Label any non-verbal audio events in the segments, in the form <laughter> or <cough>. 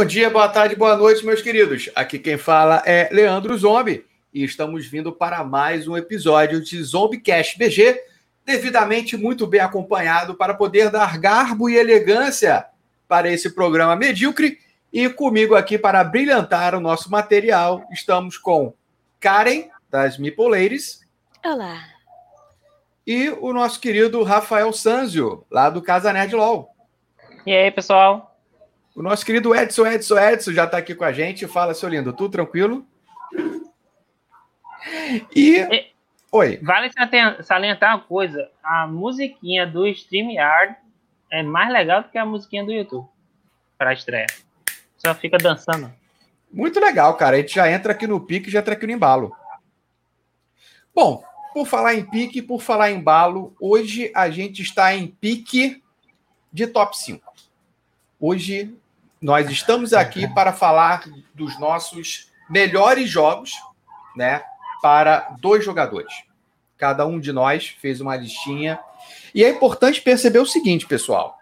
Bom dia, boa tarde, boa noite, meus queridos. Aqui quem fala é Leandro Zombie e estamos vindo para mais um episódio de Zombicast BG, devidamente muito bem acompanhado para poder dar garbo e elegância para esse programa medíocre. E comigo aqui para brilhantar o nosso material, estamos com Karen, das Mipoleires. Olá. E o nosso querido Rafael Sanzio, lá do Casa Nerd LOL. E aí, pessoal? O nosso querido Edson, Edson, Edson já está aqui com a gente. Fala, seu lindo, tudo tranquilo? E... Oi. Vale salientar uma coisa: a musiquinha do StreamYard é mais legal do que a musiquinha do YouTube para a estreia. Só fica dançando. Muito legal, cara. A gente já entra aqui no pique e já entra aqui no embalo. Bom, por falar em pique, por falar em embalo, hoje a gente está em pique de top 5. Hoje nós estamos aqui para falar dos nossos melhores jogos, né, para dois jogadores. Cada um de nós fez uma listinha. E é importante perceber o seguinte, pessoal: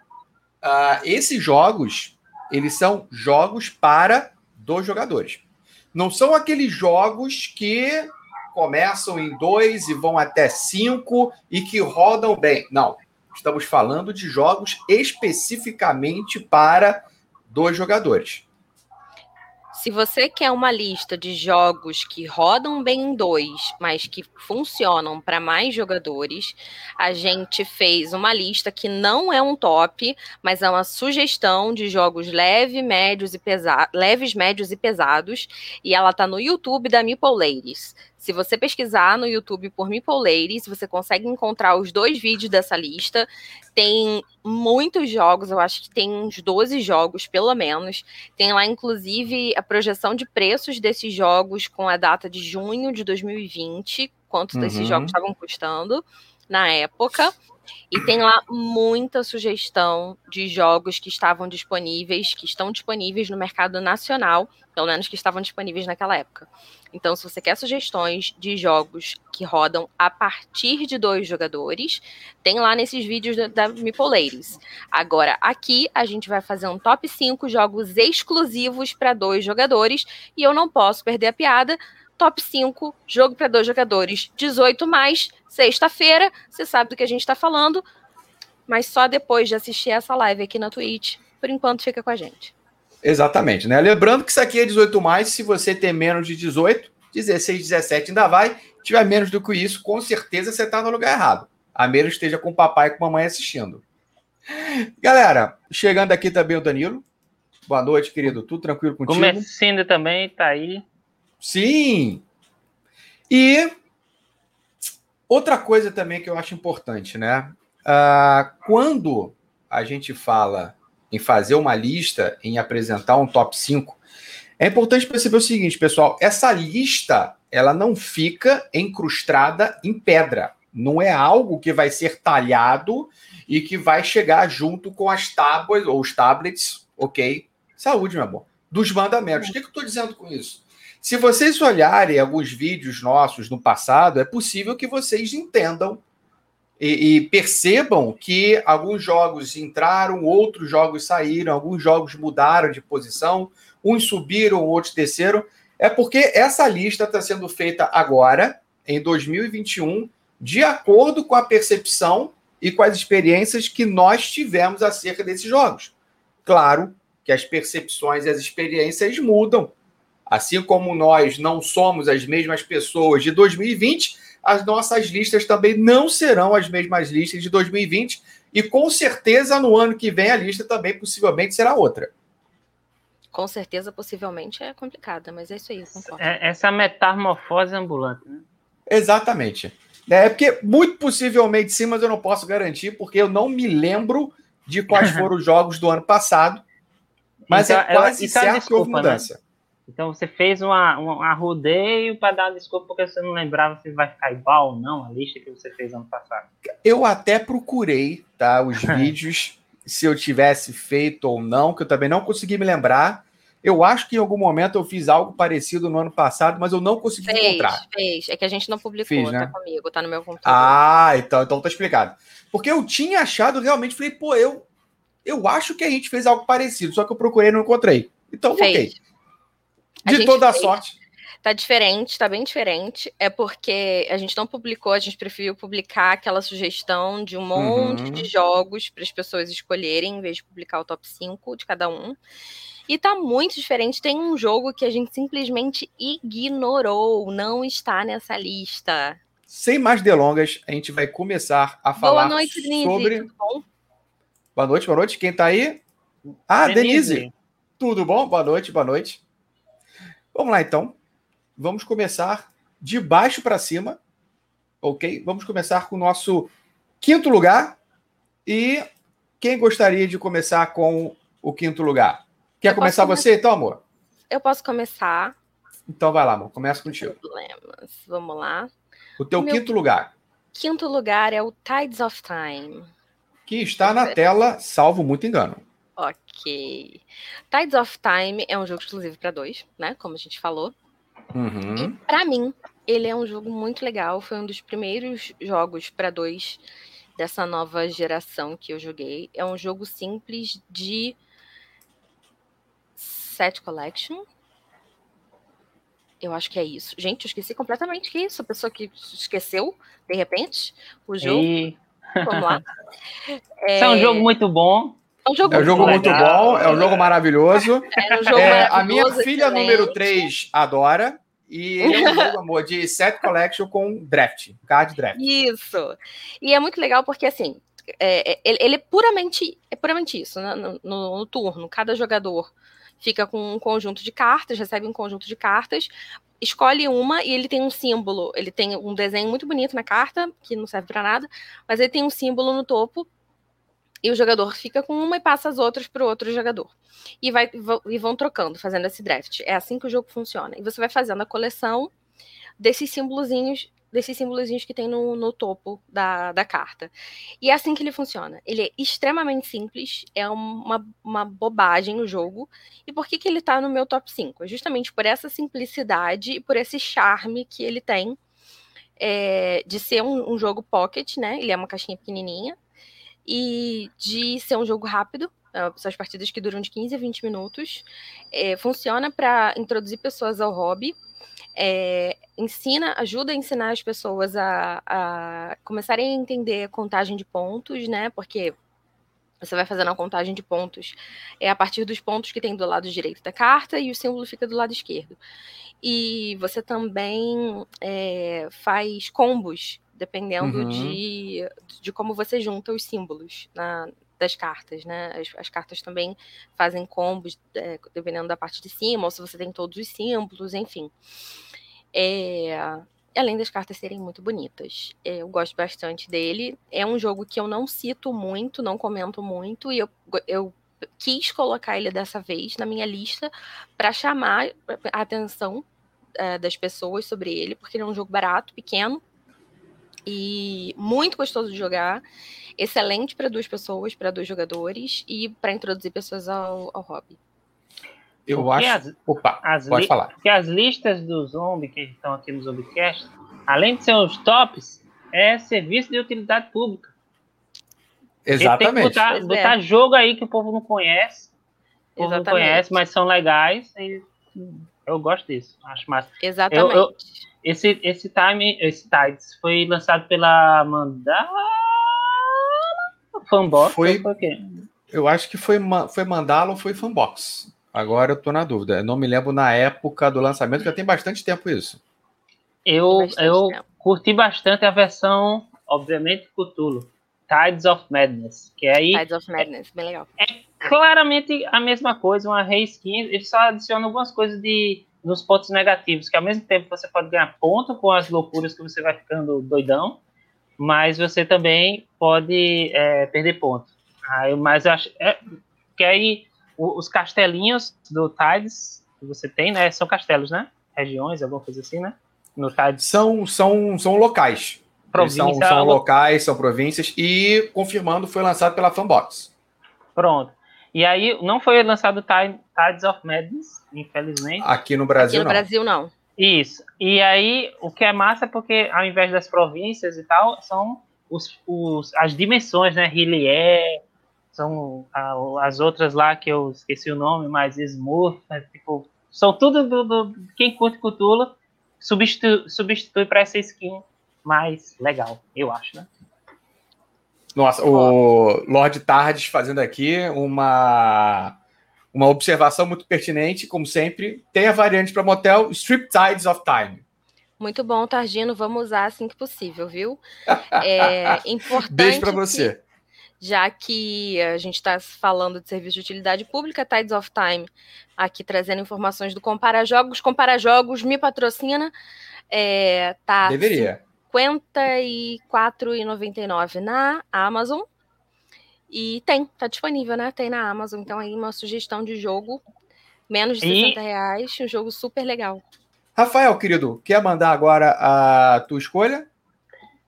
uh, esses jogos, eles são jogos para dois jogadores. Não são aqueles jogos que começam em dois e vão até cinco e que rodam bem. Não. Estamos falando de jogos especificamente para dois jogadores. Se você quer uma lista de jogos que rodam bem em dois, mas que funcionam para mais jogadores, a gente fez uma lista que não é um top, mas é uma sugestão de jogos leve, médios e pesa leves, médios e pesados, e ela está no YouTube da Meeple Ladies. Se você pesquisar no YouTube por Meeple Ladies, você consegue encontrar os dois vídeos dessa lista. Tem muitos jogos, eu acho que tem uns 12 jogos, pelo menos. Tem lá, inclusive, a projeção de preços desses jogos com a data de junho de 2020, quanto uhum. desses jogos estavam custando na época. E tem lá muita sugestão de jogos que estavam disponíveis, que estão disponíveis no mercado nacional, pelo menos que estavam disponíveis naquela época. Então, se você quer sugestões de jogos que rodam a partir de dois jogadores, tem lá nesses vídeos da, da. Agora, aqui a gente vai fazer um top 5 jogos exclusivos para dois jogadores, e eu não posso perder a piada top 5, jogo para dois jogadores, 18 mais, sexta-feira, você sabe do que a gente está falando, mas só depois de assistir essa live aqui na Twitch. Por enquanto, fica com a gente. Exatamente, né? Lembrando que isso aqui é 18 mais, se você tem menos de 18, 16, 17 ainda vai. Se tiver menos do que isso, com certeza você está no lugar errado. A menos esteja com o papai e com a mamãe assistindo. Galera, chegando aqui também o Danilo. Boa noite, querido. Tudo tranquilo contigo? Começando também, tá aí. Sim. E outra coisa também que eu acho importante, né? Uh, quando a gente fala em fazer uma lista, em apresentar um top 5, é importante perceber o seguinte, pessoal: essa lista ela não fica encrustada em pedra. Não é algo que vai ser talhado e que vai chegar junto com as tábuas ou os tablets, ok? Saúde, meu amor. Dos mandamentos. O que, que eu estou dizendo com isso? Se vocês olharem alguns vídeos nossos no passado, é possível que vocês entendam e, e, percebam que alguns jogos entraram, outros jogos saíram, alguns jogos mudaram de posição, uns subiram, outros desceram. É porque essa lista está sendo feita agora, em 2021, de acordo com a percepção e com as experiências que nós tivemos acerca desses jogos. Claro que as percepções e as experiências mudam Assim como nós não somos as mesmas pessoas de 2020, as nossas listas também não serão as mesmas listas de 2020. E com certeza no ano que vem a lista também possivelmente será outra. Com certeza, possivelmente é complicada, mas é isso aí, eu concordo. É, essa metamorfose ambulante, né? Exatamente. É porque muito possivelmente sim, mas eu não posso garantir, porque eu não me lembro de quais <laughs> foram os jogos do ano passado. Mas então, é quase então, certo desculpa, que houve né? mudança. Né? Então você fez uma, um arrodeio para dar desculpa porque você não lembrava se vai ficar igual ou não a lista que você fez ano passado. Eu até procurei, tá, os <laughs> vídeos se eu tivesse feito ou não, que eu também não consegui me lembrar. Eu acho que em algum momento eu fiz algo parecido no ano passado, mas eu não consegui fez, encontrar. Fez, é que a gente não publicou, Fiz, né? tá comigo, tá no meu computador. Ah, então, então tá explicado. Porque eu tinha achado realmente, falei, pô, eu, eu acho que a gente fez algo parecido, só que eu procurei e não encontrei. Então, fez. ok. De toda a sorte. Tá diferente, tá bem diferente. É porque a gente não publicou, a gente preferiu publicar aquela sugestão de um monte uhum. de jogos para as pessoas escolherem, em vez de publicar o top 5 de cada um. E tá muito diferente. Tem um jogo que a gente simplesmente ignorou, não está nessa lista. Sem mais delongas, a gente vai começar a falar boa noite, Denise. sobre. Tudo bom? Boa noite, boa noite. Quem tá aí? Ah, Denise. Denise. Tudo bom? Boa noite, boa noite. Vamos lá então. Vamos começar de baixo para cima, ok? Vamos começar com o nosso quinto lugar. E quem gostaria de começar com o quinto lugar? Quer começar você, então, amor? Eu posso começar. Então vai lá, amor. Começa contigo. Problemas. Vamos lá. O teu o quinto lugar. Quinto lugar é o Tides of Time. Que está na tela, salvo muito engano. Ok. Tides of Time é um jogo exclusivo para dois, né? Como a gente falou. Uhum. E para mim, ele é um jogo muito legal. Foi um dos primeiros jogos para dois dessa nova geração que eu joguei. É um jogo simples de set collection. Eu acho que é isso. Gente, eu esqueci completamente que é isso. A pessoa que esqueceu, de repente, o jogo. E... Vamos lá. <laughs> É... é um jogo muito bom. É um jogo, é um jogo muito, bom, é um jogo maravilhoso. <laughs> É um jogo é, maravilhoso a minha filha excelente. número 3 adora. E ele é um <laughs> jogo, amor, de set collection com draft, card draft. Isso. E é muito legal porque, assim, é, é ele, ele, é puramente é puramente isso, né? no, no, no, turno. Cada jogador fica com um conjunto de cartas, recebe um conjunto de cartas, escolhe uma e ele tem um símbolo. Ele tem um desenho muito bonito na carta, que não serve para nada, mas ele tem um símbolo no topo e o jogador fica com uma e passa as outras para o outro jogador. E, vai, e vão trocando, fazendo esse draft. É assim que o jogo funciona. E você vai fazendo a coleção desses símbolozinhos desses símbolozinhos que tem no, no topo da, da carta. E é assim que ele funciona. Ele é extremamente simples, é uma, uma bobagem o jogo. E por que, que ele tá no meu top 5? É justamente por essa simplicidade e por esse charme que ele tem é, de ser um, um jogo pocket, né? Ele é uma caixinha pequenininha, e de ser um jogo rápido. Uh, são as partidas que duram de 15 a 20 minutos. É, funciona para introduzir pessoas ao hobby. É, ensina, ajuda a ensinar as pessoas a, a começarem a entender a contagem de pontos, né? Porque você vai fazendo a contagem de pontos é a partir dos pontos que tem do lado direito da carta e o símbolo fica do lado esquerdo. E você também é, faz combos dependendo uhum. de, de como você junta os símbolos na, das cartas, né? As, as, cartas também fazem combos é, dependendo da parte de cima, ou se você tem todos os símbolos, enfim. É, além das cartas serem muito bonitas. É, eu gosto bastante dele. É um jogo que eu não cito muito, não comento muito, e eu, eu quis colocar ele dessa vez na minha lista para chamar a atenção é, das pessoas sobre ele, porque ele é um jogo barato, pequeno, e muito gostoso de jogar, excelente para duas pessoas, para dois jogadores e para introduzir pessoas ao, ao hobby. Eu porque acho. As, Opa, as pode falar. Porque as listas do Zombie que estão aqui no Zombiecast, além de ser os tops, é serviço de utilidade pública. Exatamente. Tem que botar, é. botar jogo aí que o povo não conhece. O povo Exatamente. não conhece, mas são legais. E eu gosto disso. Acho massa. Exatamente. Eu, eu, esse, esse time, esse Tides foi lançado pela Mandala Fanbox? Foi, foi eu acho que foi, foi Mandala ou foi Fanbox. Agora eu tô na dúvida. Eu não me lembro na época do lançamento, já tem bastante tempo isso. Eu, eu tempo. curti bastante a versão, obviamente, Cthulhu. Tides of Madness. Que aí Tides of Madness, bem legal. É claramente a mesma coisa, uma reskin. Ele só adiciona algumas coisas de nos pontos negativos, que ao mesmo tempo você pode ganhar ponto com as loucuras que você vai ficando doidão, mas você também pode é, perder ponto. Aí, mas eu acho é, que aí os castelinhos do Tides que você tem, né? São castelos, né? Regiões, alguma coisa assim, né? No Tides. São, são, são locais. São, são locais, são províncias, e confirmando, foi lançado pela Fanbox. Pronto. E aí, não foi lançado Tides of Madness, infelizmente. Aqui no Brasil, Aqui no não. Brasil, não. Isso. E aí, o que é massa é porque, ao invés das províncias e tal, são os, os, as dimensões, né? Hillier, são as outras lá que eu esqueci o nome, mas Smurf, né, tipo, são tudo do, do, quem curte Cthulhu substitui, substitui para essa skin mais legal, eu acho, né? Nossa, o Lord Tardes fazendo aqui uma uma observação muito pertinente, como sempre. Tem a variante para motel Strip Tides of Time. Muito bom, Targino. Vamos usar assim que possível, viu? <laughs> É importante. Beijo para você. Que, já que a gente está falando de serviço de utilidade pública, Tides of Time, aqui trazendo informações do Compara Jogos. Compara Jogos me patrocina. É, tá Deveria. R$ 54,99 na Amazon. E tem, tá disponível, né? Tem na Amazon. Então aí uma sugestão de jogo. Menos de 60 e... reais, um jogo super legal. Rafael, querido, quer mandar agora a tua escolha?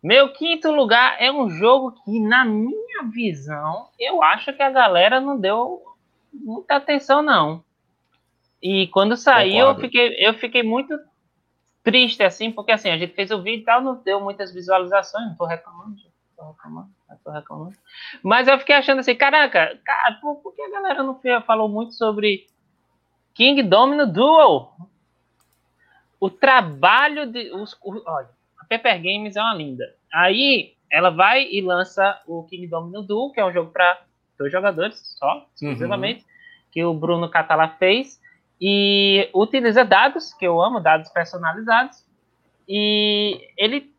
Meu quinto lugar é um jogo que, na minha visão, eu acho que a galera não deu muita atenção, não. E quando saiu, eu fiquei, eu fiquei muito triste, assim, porque assim, a gente fez o vídeo e tal, não deu muitas visualizações, não tô reclamando, tô reclamando, Mas eu fiquei achando assim, caraca, cara, por, por que a galera não falou muito sobre King Domino Duel? O trabalho de. Os, o, olha, a Pepper Games é uma linda. Aí ela vai e lança o King Domino Duel, que é um jogo para dois jogadores só, exclusivamente, uhum. que o Bruno Catala fez e utiliza dados, que eu amo, dados personalizados. E ele,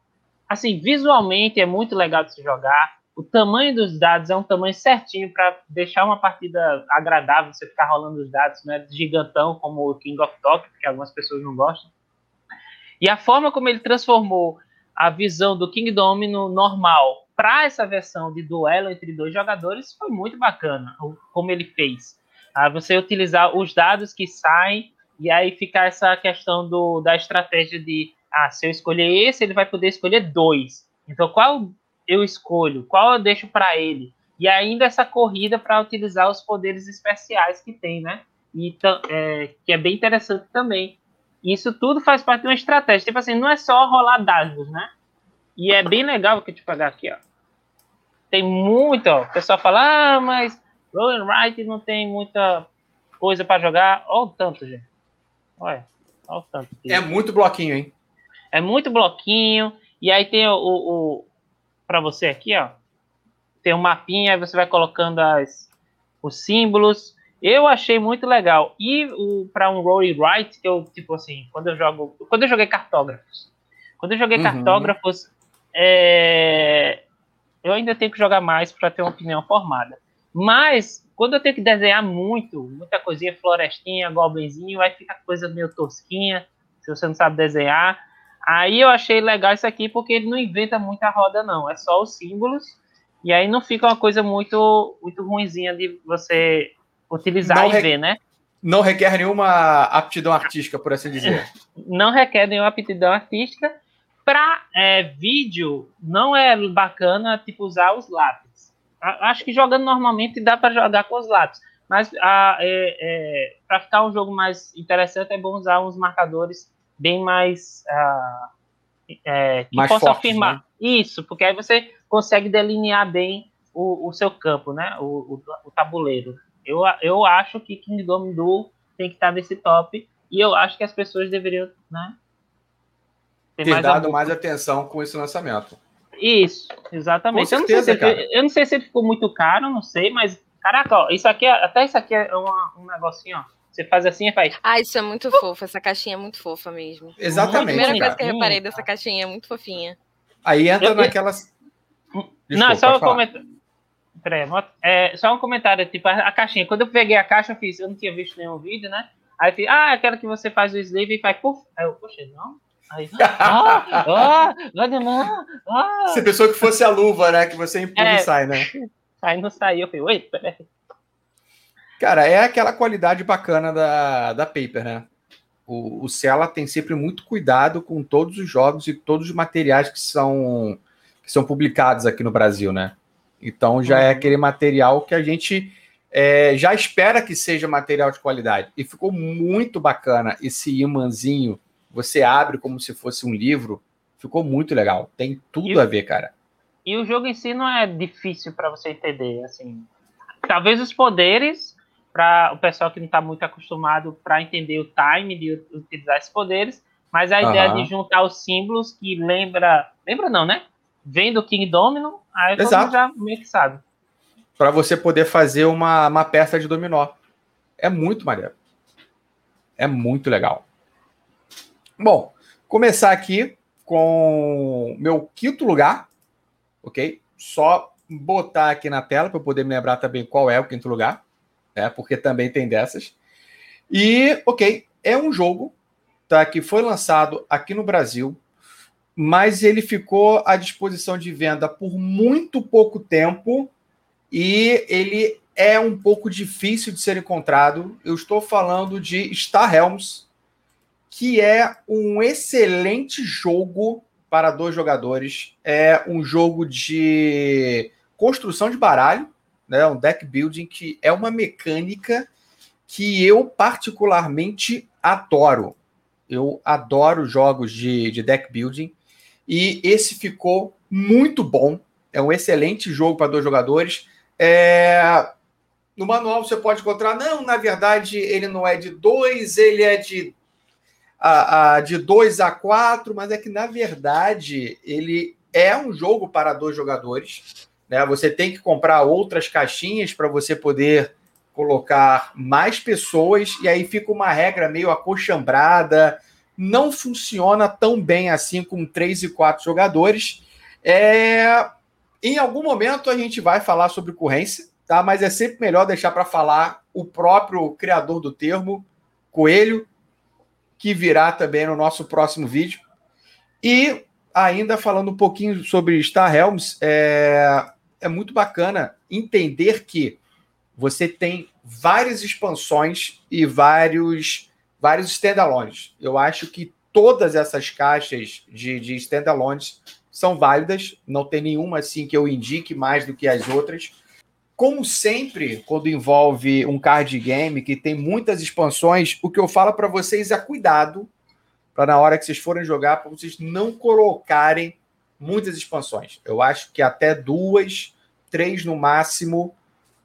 assim, visualmente é muito legal de se jogar. O tamanho dos dados é um tamanho certinho para deixar uma partida agradável, você ficar rolando os dados, não é gigantão como o King of Top, que algumas pessoas não gostam. E a forma como ele transformou a visão do King Domino normal para essa versão de duelo entre dois jogadores foi muito bacana, como ele fez a você utilizar os dados que saem e aí ficar essa questão do, da estratégia de ah, se eu escolher esse, ele vai poder escolher dois. Então, qual eu escolho? Qual eu deixo para ele? E ainda essa corrida para utilizar os poderes especiais que tem, né? E, é, que é bem interessante também. Isso tudo faz parte de uma estratégia. Tipo assim, não é só rolar dados, né? E é bem legal que eu te pagar aqui, ó. Tem muito, ó. O pessoal fala, ah, mas Roll Wright não tem muita coisa para jogar. Olha o tanto, gente. Olha, olha o tanto. É muito bloquinho, hein? É muito bloquinho. E aí tem o, o para você aqui, ó. Tem um mapinha, aí você vai colocando as, os símbolos. Eu achei muito legal. E o para um roll write, eu tipo assim, quando eu jogo, quando eu joguei cartógrafos, quando eu joguei uhum. cartógrafos, é, eu ainda tenho que jogar mais para ter uma opinião formada. Mas, quando eu tenho que desenhar muito, muita coisinha, florestinha, goblinzinho, vai ficar coisa meio tosquinha, se você não sabe desenhar. Aí eu achei legal isso aqui, porque ele não inventa muita roda, não. É só os símbolos. E aí não fica uma coisa muito, muito ruinzinha de você utilizar não e ver, né? Não requer nenhuma aptidão artística, por assim dizer. <laughs> não requer nenhuma aptidão artística. Para é, vídeo, não é bacana tipo usar os lápis acho que jogando normalmente dá para jogar com os lápis. Mas é, é, para ficar um jogo mais interessante é bom usar uns marcadores bem mais ah, é, que mais possa fortes, afirmar né? isso, porque aí você consegue delinear bem o, o seu campo, né? O, o, o, tabuleiro. Eu, eu acho que Kingdom Duel tem que estar nesse top e eu acho que as pessoas deveriam, né? Ter, ter mais dado mais atenção com esse lançamento. Isso, exatamente. Certeza, eu, não sei se ele, eu não sei se ele ficou muito caro, não sei, mas caraca, ó, isso aqui, é, até isso aqui é uma, um negocinho, ó. Você faz assim e faz. Ah, isso é muito fofo. Essa caixinha é muito fofa mesmo. Exatamente. A primeira coisa que eu reparei dessa caixinha é muito fofinha. Aí entra eu, naquelas. Desculpa, não, só um comentário. Peraí, é, só um comentário, tipo, a, a, caixinha. Quando eu peguei a caixa, eu fiz, eu não tinha visto nenhum vídeo, né? Aí eu fiz, ah, aquela que você faz o sleeve e faz, puf. Aí eu, poxa, não, Aí, ah, ah, não, ah. Se pensou que fosse a luva, né? Que você empurra é, e sai, né? Aí não saiu, eu falei, oi, peraí. Cara, é aquela qualidade bacana da, da Paper, né? O, o Cella tem sempre muito cuidado com todos os jogos e todos os materiais que são, que são publicados aqui no Brasil, né? Então já é uhum. é aquele material que a gente é, já espera que seja material de qualidade. E ficou muito bacana esse imãzinho você abre como se fosse um livro. Ficou muito legal. Tem tudo e, a ver, cara. E o jogo em si não é difícil para você entender, assim. talvez os poderes para o pessoal que não está muito acostumado para entender o time de utilizar esses poderes, mas a uhum. ideia de juntar os símbolos que lembra, lembra não, né? Vem do King Domino, aí Exato. todo mundo já meio que sabe. Para você poder fazer uma, uma peça de dominó. É muito maneiro. É muito legal. Bom, começar aqui com meu quinto lugar, ok? Só botar aqui na tela para eu poder me lembrar também qual é o quinto lugar, né? Porque também tem dessas. E, ok, é um jogo tá, que foi lançado aqui no Brasil, mas ele ficou à disposição de venda por muito pouco tempo e ele é um pouco difícil de ser encontrado. Eu estou falando de Star Helms, que é um excelente jogo para dois jogadores. É um jogo de construção de baralho, né? Um deck building que é uma mecânica que eu particularmente adoro. Eu adoro jogos de, de deck building e esse ficou muito bom. É um excelente jogo para dois jogadores. É, no manual você pode encontrar, não, na verdade ele não é de dois, ele é de, a, a, de dois a quatro, mas é que na verdade ele é um jogo para dois jogadores. Né? Você tem que comprar outras caixinhas para você poder colocar mais pessoas, e aí fica uma regra meio acochambrada, não funciona tão bem assim com três e quatro jogadores. É... Em algum momento a gente vai falar sobre corrência, tá? Mas é sempre melhor deixar para falar o próprio criador do termo, Coelho, que virá também no nosso próximo vídeo. E ainda falando um pouquinho sobre Star Helms, é, é muito bacana entender que você tem várias expansões e vários vários standalones. Eu acho que todas essas caixas de, de standalones são válidas, não tem nenhuma assim que eu indique mais do que as outras. Como sempre, quando envolve um card game que tem muitas expansões, o que eu falo para vocês é cuidado para na hora que vocês forem jogar, para vocês não colocarem muitas expansões. Eu acho que até duas, três no máximo,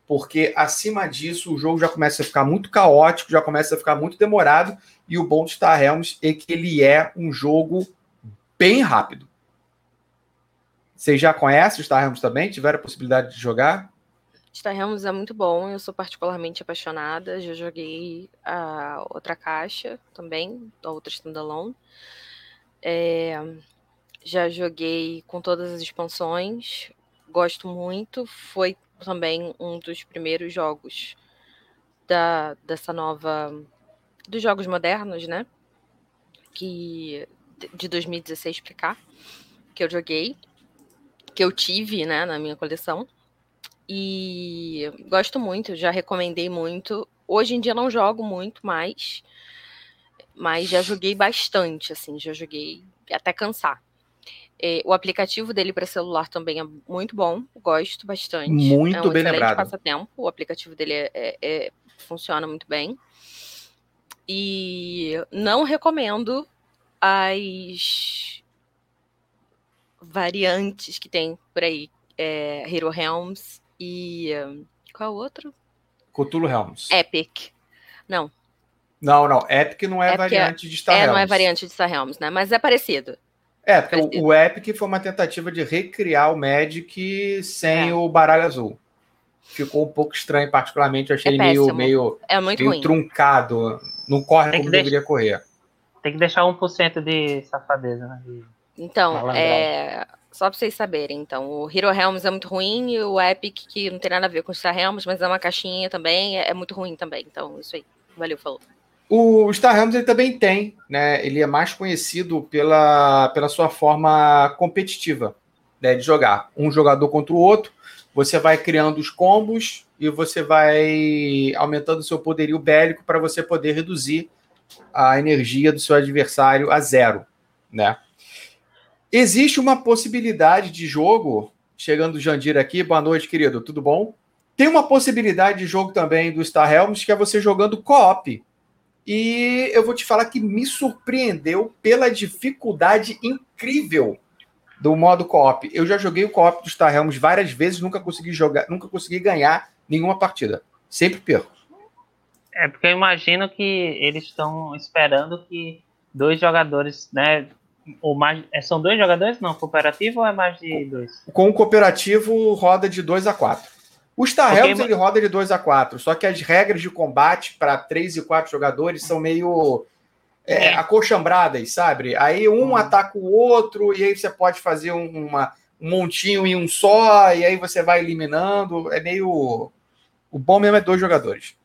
porque acima disso o jogo já começa a ficar muito caótico, já começa a ficar muito demorado, e o bom de Star Realms é que ele é um jogo bem rápido. Vocês já conhecem o Star Realms também? Tiveram a possibilidade de jogar? Star Realms é muito bom, eu sou particularmente apaixonada. Já joguei a outra caixa também, a outra standalone. É, já joguei com todas as expansões, gosto muito. Foi também um dos primeiros jogos da, dessa nova. dos jogos modernos, né? Que, de 2016 pra cá, que eu joguei, que eu tive, né, na minha coleção. E gosto muito, já recomendei muito. Hoje em dia não jogo muito mais, mas já joguei bastante, assim, já joguei até cansar. É, o aplicativo dele para celular também é muito bom, gosto bastante. Muito é um bem lembrado. passatempo, o aplicativo dele é, é, é, funciona muito bem. E não recomendo as variantes que tem por aí. É, Hero Helms, e. Qual é o outro? Cthulhu Helms. Epic. Não. Não, não. Epic não é Epic é- variante de Star Helms. É, não é variante de Star Helms, né? Mas é parecido. É, porque parecido. O, o, Epic foi uma tentativa de recriar o Magic sem é. o baralho azul. Ficou um pouco estranho, particularmente. Eu achei é ele meio, meio, é muito meio ruim. truncado. Não corre como deixar, deveria correr. Tem que deixar 1% de safadeza, né? De então, é, só pra vocês saberem, então, o Hero Helms é muito ruim e o Epic, que não tem nada a ver com o Star Helms, mas é uma caixinha também, é, é muito ruim também. Então, isso aí. Valeu, falou. O Star Helms ele também tem, né? Ele é mais conhecido pela, pela sua forma competitiva né, de jogar. Um jogador contra o outro, você vai criando os combos e você vai aumentando o seu poderio bélico para você poder reduzir a energia do seu adversário a zero, né? Existe uma possibilidade de jogo, chegando o Jandir aqui, boa noite, querido, tudo bom? Tem uma possibilidade de jogo também do Star Helms, que é você jogando co-op. E eu vou te falar que me surpreendeu pela dificuldade incrível do modo co-op. Eu já joguei o co-op do Star Helms várias vezes, nunca consegui jogar, nunca consegui ganhar nenhuma partida. Sempre perco. É, porque eu imagino que eles estão esperando que dois jogadores, né? Ou mais. É, são dois jogadores, não? Cooperativo ou é mais de dois? Com o cooperativo roda de 2 a 4. O Star okay, Helms, ele roda de 2 a 4, só que as regras de combate para 3 e 4 jogadores são meio é, é. acochambradas, sabe? Aí um hum. ataca o outro, e aí você pode fazer um, uma, um montinho em um só, e aí você vai eliminando. É meio. O bom mesmo é dois jogadores.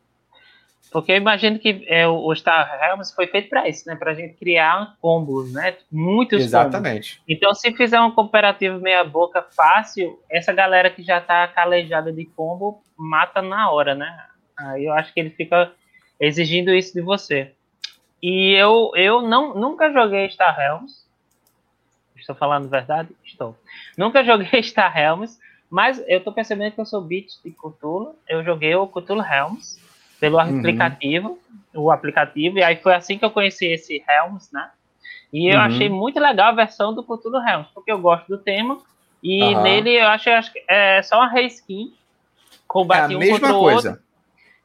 Porque eu imagino que é, o Star Helms foi feito para isso, né? Para a gente criar combos, né? Muitos Exatamente. Combos. Então, se fizer um cooperativo meia boca fácil, essa galera que já está calejada de combo mata na hora, né? Aí eu acho que ele fica exigindo isso de você. E eu, eu não, nunca joguei Star Helms. Estou falando verdade? Estou. Nunca <laughs> joguei Star Helms, mas eu estou percebendo que eu sou beat de Cthulhu. Eu joguei o Cthulhu Helms pelo uhum. aplicativo, o aplicativo, e aí foi assim que eu conheci esse Helms, né? E eu uhum. achei muito legal a versão do Cthulhu Helms, porque eu gosto do tema, e uhum. nele eu achei, acho que é só uma reskin, combate é um contra o outro,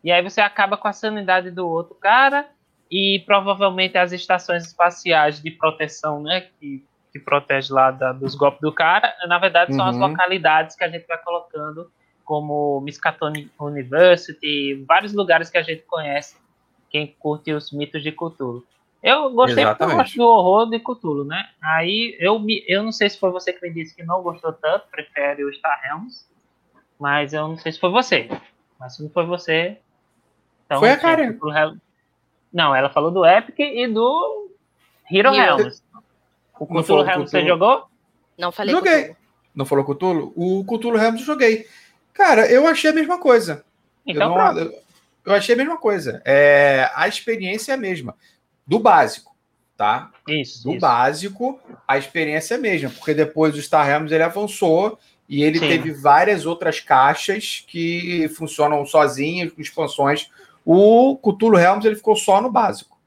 e aí você acaba com a sanidade do outro cara, e provavelmente as estações espaciais de proteção, né, que, que protege lá da, dos golpes do cara, na verdade são as uhum. localidades que a gente vai colocando como Miskatonic University, vários lugares que a gente conhece, quem curte os mitos de Cthulhu. Eu gostei Exatamente. porque eu gosto do horror de Cthulhu, né? Aí eu, eu não sei se foi você que me disse que não gostou tanto, prefere o Star Realms, mas eu não sei se foi você. Mas se não foi você, então. Foi a Karen. Não, ela falou do Epic e do Hero Realms. O Cthulhu Realms você jogou? Não falei Joguei. Cthulhu. Não falou Cthulhu? O Cthulhu Realms eu joguei. Cara, eu achei a mesma coisa. Então, eu, não, eu, eu achei a mesma coisa. É, a experiência é a mesma. Do básico, tá? Isso. Do isso. básico, a experiência é a mesma. Porque depois o Star Realms ele avançou e ele Sim. teve várias outras caixas que funcionam sozinhas, com expansões. O Cthulhu Realms ele ficou só no básico.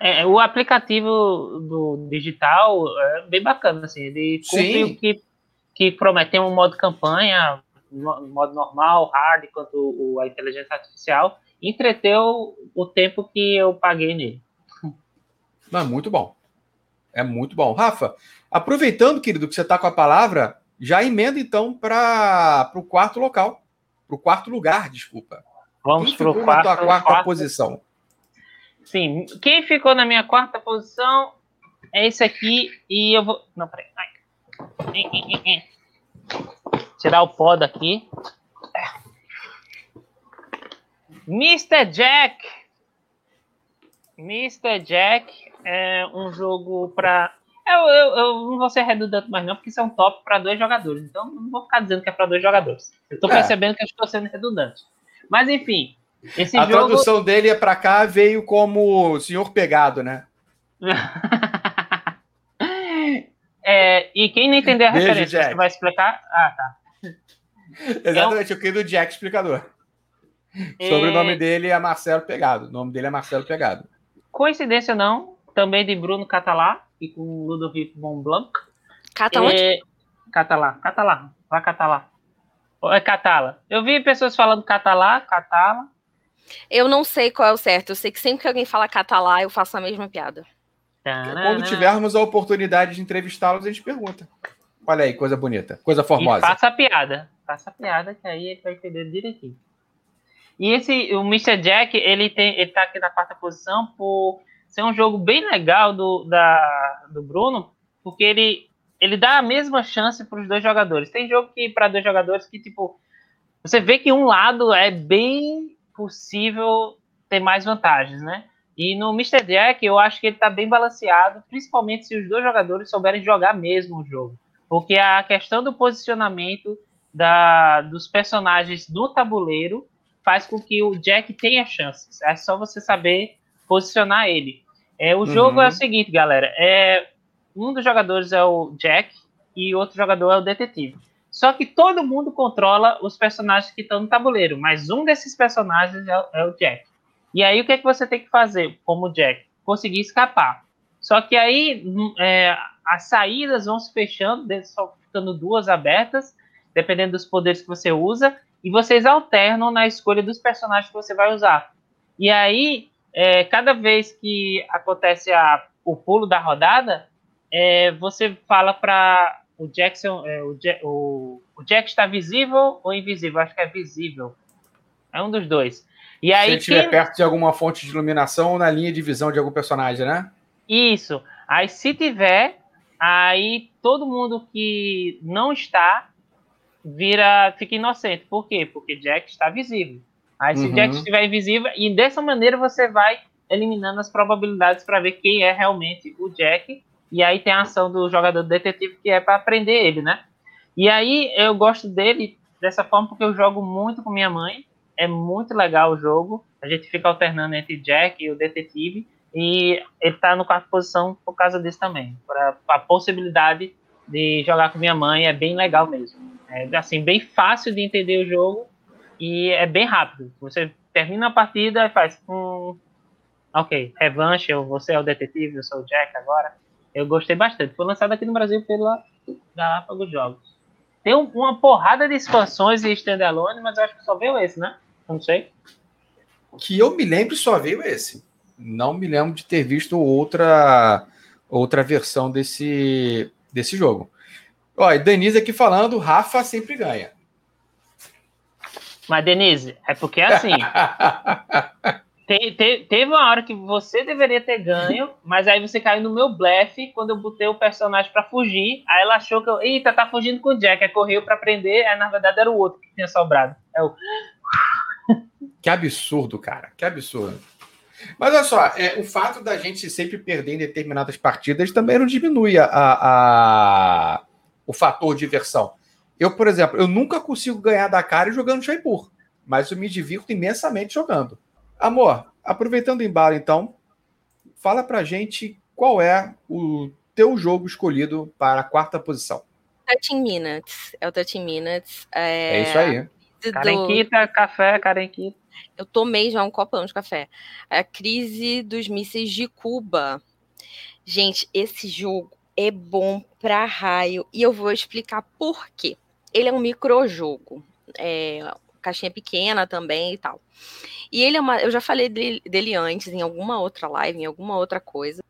É, o aplicativo do digital é bem bacana, assim. Ele cumpre o que, que prometeu um modo campanha no modo normal, hard, quanto o, a inteligência artificial, entreteu o tempo que eu paguei nele. <laughs> Não, é muito bom. É muito bom. Rafa, aproveitando, querido, que você está com a palavra, já emenda então para o quarto local. Para o quarto lugar, desculpa. Vamos para o quarto. quarta quarto... posição. Sim, quem ficou na minha quarta posição é esse aqui. E eu vou. Não, peraí. Ai. Tirar o pó daqui. Mr. Jack. Mr. Jack é um jogo para. Eu, eu, eu, não vou ser redundante mais, não, porque isso é um top para dois jogadores. Então, não vou ficar dizendo que é para dois jogadores. Eu estou é. percebendo que eu estou sendo redundante. Mas, enfim. Esse A jogo... tradução dele é para cá veio como Senhor Pegado, né? <laughs> é, e quem não entender a Beijo, referência, Jack. você vai explicar? Ah, tá. <laughs> Exatamente, é um... eu queria do Jack explicador. É... Sobre o nome dele é Marcelo Pegado. O nome dele é Marcelo Pegado. Coincidência não, também de Bruno Catalá e com Ludovico Montblanc. Cata onde? É... Catalá, Catalá, vai Catalá. É Catala. Eu vi pessoas falando Catalá, Catala. Eu não sei qual é o certo. Eu sei que sempre que alguém fala Catalá, eu faço a mesma piada. Quando tivermos a oportunidade de entrevistá-los, a gente pergunta. Olha aí, coisa bonita, coisa formosa. E faça a piada. Faça a piada, que aí ele vai entender direitinho. E esse, o Mr. Jack, ele, tem, ele tá aqui na quarta posição por ser um jogo bem legal do, da, do Bruno, porque ele, ele dá a mesma chance para os dois jogadores. Tem jogo que para dois jogadores que, tipo, você vê que um lado é bem possível ter mais vantagens, né? E no Mr. Jack, eu acho que ele tá bem balanceado, principalmente se os dois jogadores souberem jogar mesmo o jogo. Porque a questão do posicionamento da, dos personagens no tabuleiro faz com que o Jack tenha chances. É só você saber posicionar ele. É, o uhum. jogo é o seguinte, galera. É, um dos jogadores é o Jack e outro jogador é o detetive. Só que todo mundo controla os personagens que estão no tabuleiro, mas um desses personagens é, é o Jack. E aí o que, é que você tem que fazer como Jack? Conseguir escapar. Só que aí hum, é, as saídas vão se fechando, só ficando duas abertas, dependendo dos poderes que você usa, e vocês alternam na escolha dos personagens que você vai usar. E aí, é, cada vez que acontece a, o pulo da rodada, é, você fala para o Jackson, é, o, Jack, o, o, Jack está visível ou invisível? Acho que é visível. É um dos dois. E aí, Se ele estiver quem... perto de alguma fonte de iluminação ou na linha de visão de algum personagem, né? Isso. Aí, se tiver, aí todo mundo que não está vira fica inocente. Por quê? Porque Jack está visível. Aí, se uhum. Jack estiver invisível, e dessa maneira você vai eliminando as probabilidades para ver quem é realmente o Jack e aí tem a ação do jogador detetive que é para prender ele, né? E aí eu gosto dele dessa forma porque eu jogo muito com minha mãe. É muito legal o jogo. A gente fica alternando entre Jack e o detetive. E ele tá no quarto posição por causa disso também. Pra, a possibilidade de jogar com minha mãe é bem legal mesmo. É assim, bem fácil de entender o jogo e é bem rápido. Você termina a partida e faz. Hum, ok, revanche, você é o detetive, eu sou o Jack agora. Eu gostei bastante. Foi lançado aqui no Brasil pela Galápagos Jogos. Tem um, uma porrada de expansões e standalone, mas eu acho que só veio esse, né? não sei. Que eu me lembro só veio esse. Não me lembro de ter visto outra outra versão desse, desse jogo. Olha, Denise aqui falando, Rafa sempre ganha. Mas, Denise, é porque é assim. <laughs> Te, te, teve uma hora que você deveria ter ganho, mas aí você caiu no meu blefe quando eu botei o personagem para fugir. Aí ela achou que eu. Eita, tá fugindo com o Jack. Aí correu para prender. Aí na verdade era o outro que tinha sobrado. É o. Que absurdo, cara. Que absurdo. Mas olha só, é, o fato da gente sempre perder em determinadas partidas também não diminui a, a, o fator diversão. Eu, por exemplo, eu nunca consigo ganhar da cara jogando Jaipur, mas eu me divirto imensamente jogando. Amor, aproveitando o embalo, então, fala pra gente qual é o teu jogo escolhido para a quarta posição. 13 Minutes. É o 13 Minutes. É, é isso aí. Carenquita, café, carenquita. Eu tomei já um copão de café. A crise dos mísseis de Cuba. Gente, esse jogo é bom pra raio. E eu vou explicar por quê. Ele é um microjogo. É, caixinha pequena também e tal. E ele é uma. Eu já falei dele, dele antes, em alguma outra live, em alguma outra coisa.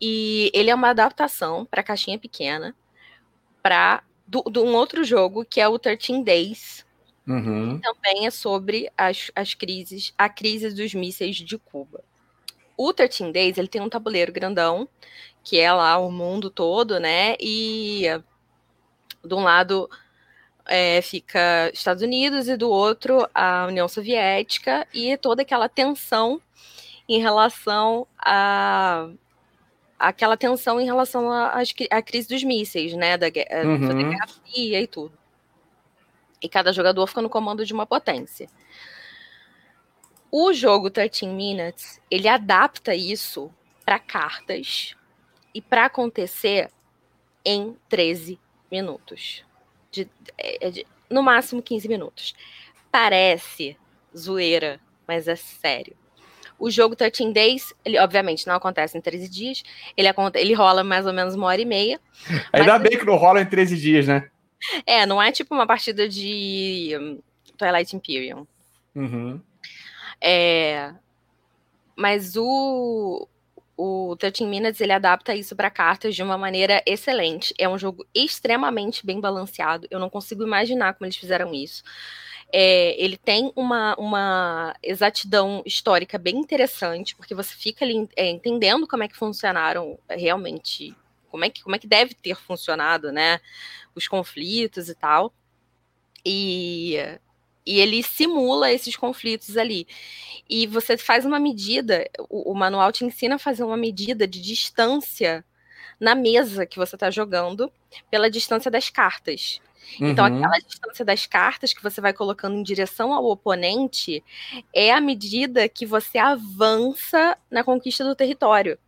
E ele é uma adaptação para caixinha pequena para de um outro jogo que é o 13 Days. Uhum. Também é sobre as, as crises, a crise dos mísseis de Cuba. O 13 Days ele tem um tabuleiro grandão, que é lá o mundo todo, né? E de um lado é, fica Estados Unidos e do outro a União Soviética e toda aquela tensão em relação a aquela tensão em relação à crise dos mísseis, né, da, uhum. da Guerra Fria e tudo. E cada jogador fica no comando de uma potência. O jogo 13 Minutes, ele adapta isso para cartas e para acontecer em 13 minutos de, é, é de, no máximo 15 minutos. Parece zoeira, mas é sério. O jogo 13 Days, ele obviamente não acontece em 13 dias, ele, ele rola mais ou menos uma hora e meia. Ainda bem que não rola em 13 dias, né? É, não é tipo uma partida de um, Twilight Imperium. Uhum. É, mas o, o 13 Minutes ele adapta isso para cartas de uma maneira excelente. É um jogo extremamente bem balanceado. Eu não consigo imaginar como eles fizeram isso. É, ele tem uma, uma exatidão histórica bem interessante, porque você fica ali é, entendendo como é que funcionaram é, realmente, como é que, como é que deve ter funcionado, né? Os conflitos e tal. E e ele simula esses conflitos ali. E você faz uma medida, o, o, manual te ensina a fazer uma medida de distância na mesa que você está jogando pela distância das cartas. Então, uhum. aquela distância das cartas que você vai colocando em direção ao oponente é a medida que você avança na conquista do território.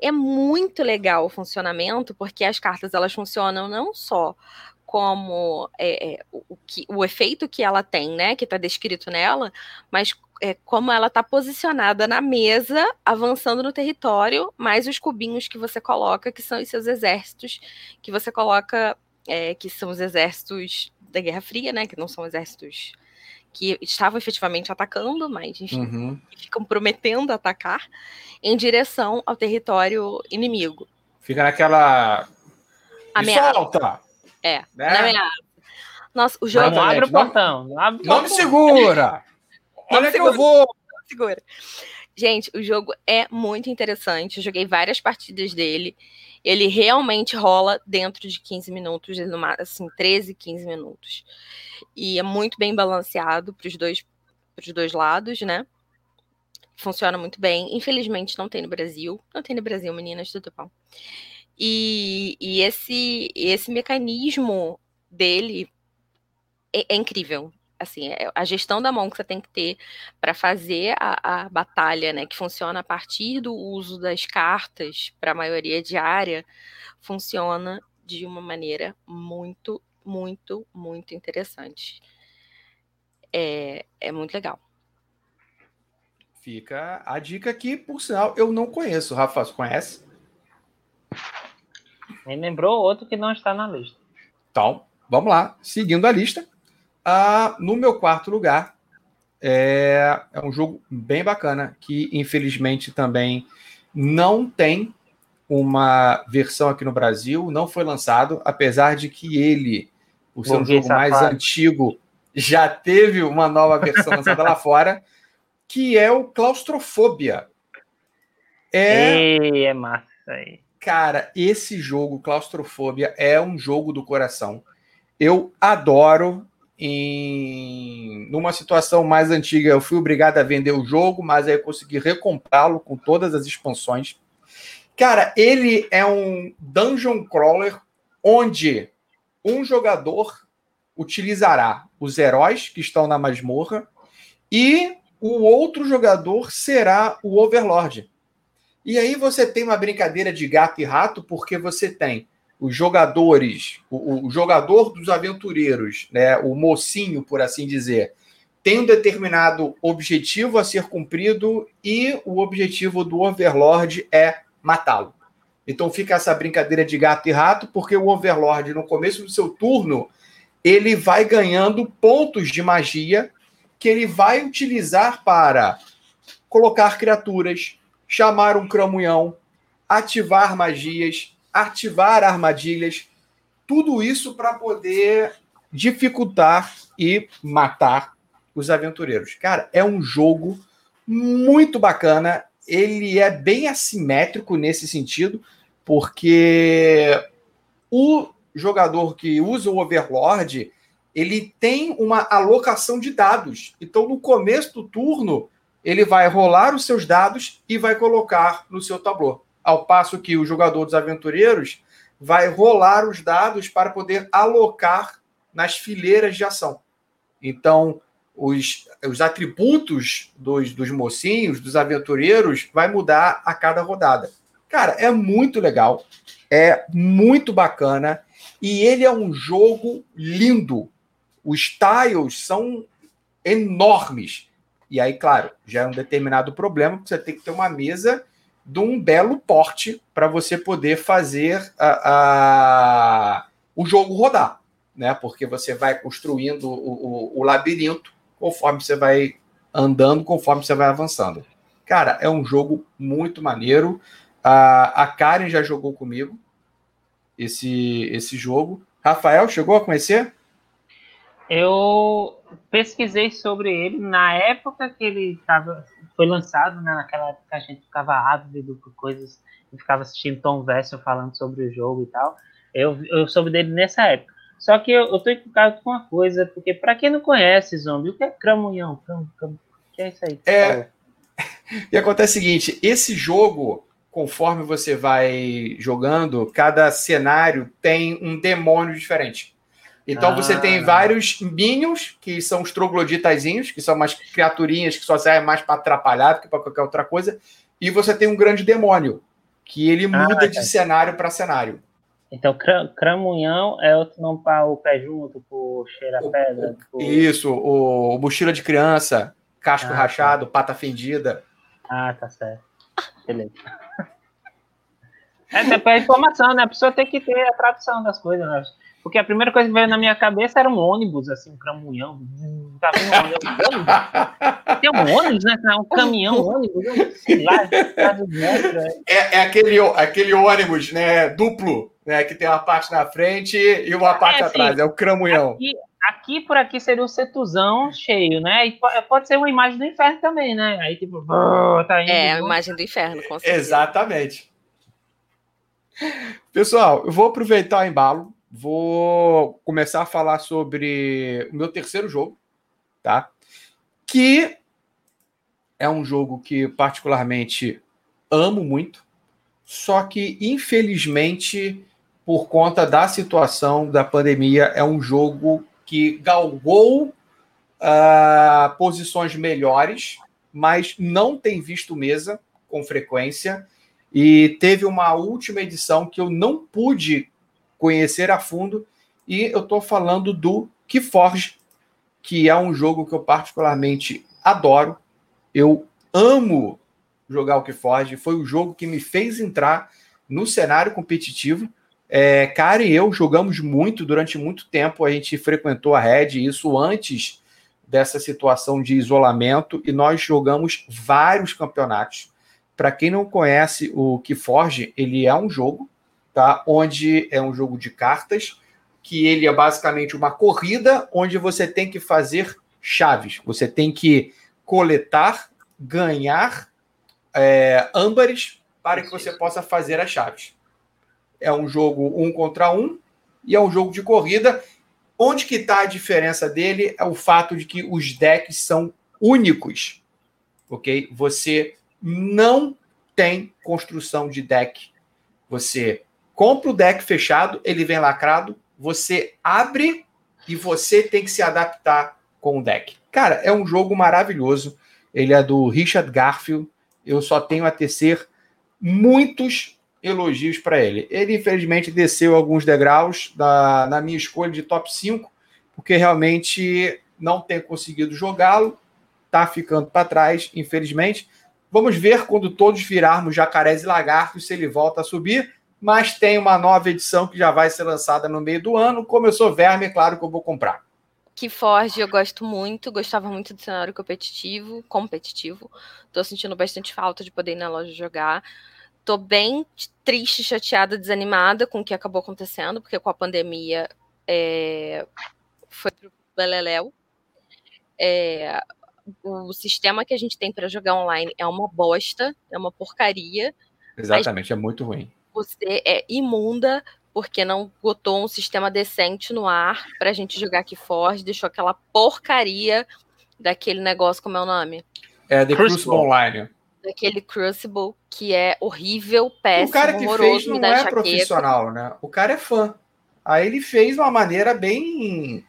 É muito legal o funcionamento, porque as cartas elas funcionam não só como é, é, o, que, o efeito que ela tem, né, que está descrito nela, mas é, como ela está posicionada na mesa, avançando no território, mais os cubinhos que você coloca, que são os seus exércitos, que você coloca, é, que são os exércitos da Guerra Fria, né? Que não são exércitos que estavam efetivamente atacando, mas enfim, uhum. ficam prometendo atacar em direção ao território inimigo. Fica naquela ameaça. Solta. É, né? ameaça. Nossa, o jogo. Não abre o portão. Não, abre não me segura! Olha que eu vou! Não segura. Gente, o jogo é muito interessante. Eu joguei várias partidas dele. Ele realmente rola dentro de 15 minutos, assim, 13, 15 minutos. E é muito bem balanceado para os dois, dois lados, né? Funciona muito bem. Infelizmente não tem no Brasil. Não tem no Brasil, meninas, tudo bom. E, e esse, esse mecanismo dele é, é incrível assim, é, a gestão da mão que você tem que ter para fazer a, a, batalha, né, que funciona a partir do uso das cartas para a maioria diária, funciona de uma maneira muito, muito, muito interessante. É, é muito legal. Fica a dica aqui, por sinal, eu não conheço. Rafa, você conhece? Me lembrou outro que não está na lista. Então, vamos lá. Seguindo a lista, ah, no meu quarto lugar, é, é um jogo bem bacana, que infelizmente também não tem uma versão aqui no Brasil, não foi lançado, apesar de que ele, o seu jogo mais antigo, já teve uma nova versão lançada lá fora, que é o Claustrofobia. É, Ei, é massa aí. Cara, esse jogo, Claustrofobia, é um jogo do coração. Eu adoro em numa situação mais antiga, eu fui obrigado a vender o jogo, mas aí eu consegui recomprá-lo com todas as expansões. Cara, ele é um dungeon crawler onde um jogador utilizará os heróis que estão na masmorra e o outro jogador será o Overlord. E aí você tem uma brincadeira de gato e rato, porque você tem os jogadores, o, o, jogador dos aventureiros, né, o mocinho, por assim dizer, tem um determinado objetivo a ser cumprido e o objetivo do Overlord é matá-lo. Então fica essa brincadeira de gato e rato, porque o Overlord, no começo do seu turno, ele vai ganhando pontos de magia que ele vai utilizar para colocar criaturas, chamar um cramunhão, ativar magias, ativar armadilhas, tudo isso para poder dificultar e matar os aventureiros. Cara, é um jogo muito bacana. Ele é bem assimétrico nesse sentido, porque o jogador que usa o Overlord, ele tem uma alocação de dados. Então, no começo do turno, ele vai rolar os seus dados e vai colocar no seu tabuleiro ao passo que o jogador dos aventureiros vai rolar os dados para poder alocar nas fileiras de ação. Então, os, os atributos dos, dos mocinhos, dos aventureiros, vai mudar a cada rodada. Cara, é muito legal, é muito bacana e ele é um jogo lindo. Os tiles são enormes. E aí, claro, já é um determinado problema, porque você tem que ter uma mesa de um belo porte para você poder fazer a, a, o jogo rodar, né? Porque você vai construindo o, o, o, labirinto conforme você vai andando, conforme você vai avançando. Cara, é um jogo muito maneiro. A, a Karen já jogou comigo esse, esse jogo. Rafael, chegou a conhecer? Eu pesquisei sobre ele na época que ele tava, foi lançado, né? Naquela época a gente ficava ávido por coisas e ficava assistindo Tom Vessel falando sobre o jogo e tal. Eu, eu soube dele nessa época. Só que eu, eu tô equivocado com uma coisa, porque para quem não conhece Zombie, o que é cramunhão? Cram, cram, o que é isso aí? É. E acontece o seguinte: esse jogo, conforme você vai jogando, cada cenário tem um demônio diferente. Então ah. você tem vários minions, que são os trogloditazinhos, que são umas criaturinhas que só servem mais para atrapalhar do que para qualquer outra coisa. E você tem um grande demônio, que ele ah, muda ah, de cenário para cenário. Então, cramunhão é outro nome para o pé junto, o cheira-pedra. Isso, o, o, mochila de criança, casco ah, tá. rachado, tá. pata fendida. Ah, tá certo. Beleza. <laughs> É, a informação, né? A pessoa tem que ter a tradução das coisas, né? Porque a primeira coisa que veio na minha cabeça era um ônibus, assim, um caminhão. Tá vendo um ônibus? Tem um ônibus, né? Um caminhão, um ônibus, sei lá. É, é aquele, aquele ônibus, né? Duplo, né? Que tem uma parte na frente e uma parte é, atrás. é o cramunhão. Aqui, aqui por aqui seria o setuzão cheio, né? E pode ser uma imagem do inferno também, né? Aí, tipo, tá indo. É, a imagem do inferno, com certeza. Exatamente. Pessoal, eu vou aproveitar o embalo vou começar a falar sobre o meu terceiro jogo, tá? Que é um jogo que particularmente amo muito, só que infelizmente por conta da situação da pandemia é um jogo que galgou uh, posições melhores, mas não tem visto mesa com frequência. E teve uma última edição que eu não pude conhecer a fundo. E eu estou falando do Keyforge, que é um jogo que eu particularmente adoro. Eu amo jogar o Keyforge. Foi o jogo que me fez entrar no cenário competitivo. É, cara e eu jogamos muito durante muito tempo. A gente frequentou a Red, isso antes dessa situação de isolamento, e nós jogamos vários campeonatos. Para quem não conhece o Keyforge, ele é um jogo tá? Onde é um jogo de cartas que ele é basicamente uma corrida onde você tem que fazer chaves. Você tem que coletar, ganhar é, âmbares para que você possa fazer as chaves. É um jogo um contra um e é um jogo de corrida. Onde que está a diferença dele é o fato de que os decks são únicos, ok? Você não tem construção de deck. Você compra o deck fechado, ele vem lacrado, você abre e você tem que se adaptar com o deck. Cara, é um jogo maravilhoso. Ele é do Richard Garfield. Eu só tenho a tecer muitos elogios para ele. Ele, infelizmente, desceu alguns degraus da, na minha escolha de top 5, porque realmente não tem conseguido jogá-lo. Tá ficando para trás, infelizmente. Vamos ver quando todos virarmos jacarés e lagartos se ele volta a subir mas tem uma nova edição que já vai ser lançada no meio do ano. Como eu sou verme, é claro que eu vou comprar. Que Forge eu gosto muito, gostava muito do cenário competitivo, competitivo. Tô sentindo bastante falta de poder ir na loja jogar. Tô bem triste, chateada, desanimada com o que acabou acontecendo, porque com a pandemia é, foi pro Beleléu. É, o sistema que a gente tem para jogar online é uma bosta, é uma porcaria. Exatamente, é muito ruim você é imunda porque não botou um sistema decente no ar pra gente jogar aqui forte, deixou aquela porcaria daquele negócio, como é o nome? É, The Crucible Online. Daquele Crucible que é horrível, péssimo, O cara que fez não é profissional, né? O cara é fã. Aí ele fez de uma maneira bem...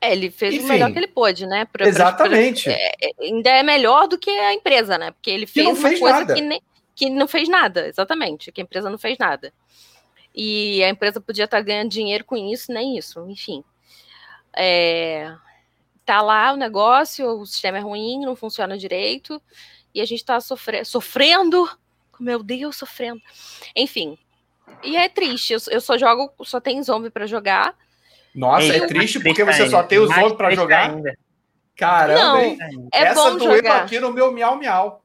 É, ele fez Enfim, o melhor que ele pôde, né? Pra, exatamente. Pra, é, é, ainda é melhor do que a empresa, né? Porque ele fez, uma coisa nada. que nem que não fez nada, exatamente, que a empresa não fez nada. E a empresa podia estar ganhando dinheiro com isso, nem isso, enfim. É, tá lá o negócio, o sistema é ruim, não funciona direito, e a gente está sofre sofrendo, meu Deus, sofrendo. Enfim, e é triste, eu, eu só jogo, só tem zombie para jogar. Nossa, é triste porque você só tem os zombies para jogar. Ainda. Caramba, não, hein? É Essa bom doeu jogar. aqui no meu miau miau.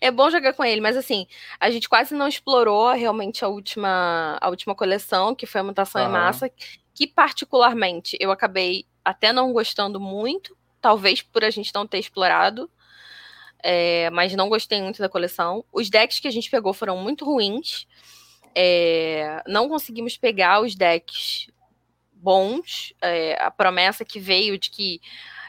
É bom jogar com ele, mas assim, a gente quase não explorou realmente a última, a última coleção, que foi a Mutação em Massa, que particularmente eu acabei até não gostando muito, talvez por a gente não ter explorado, é, mas não gostei muito da coleção. Os decks que a gente pegou foram muito ruins, é, não conseguimos pegar os decks bons, é, a promessa que veio de que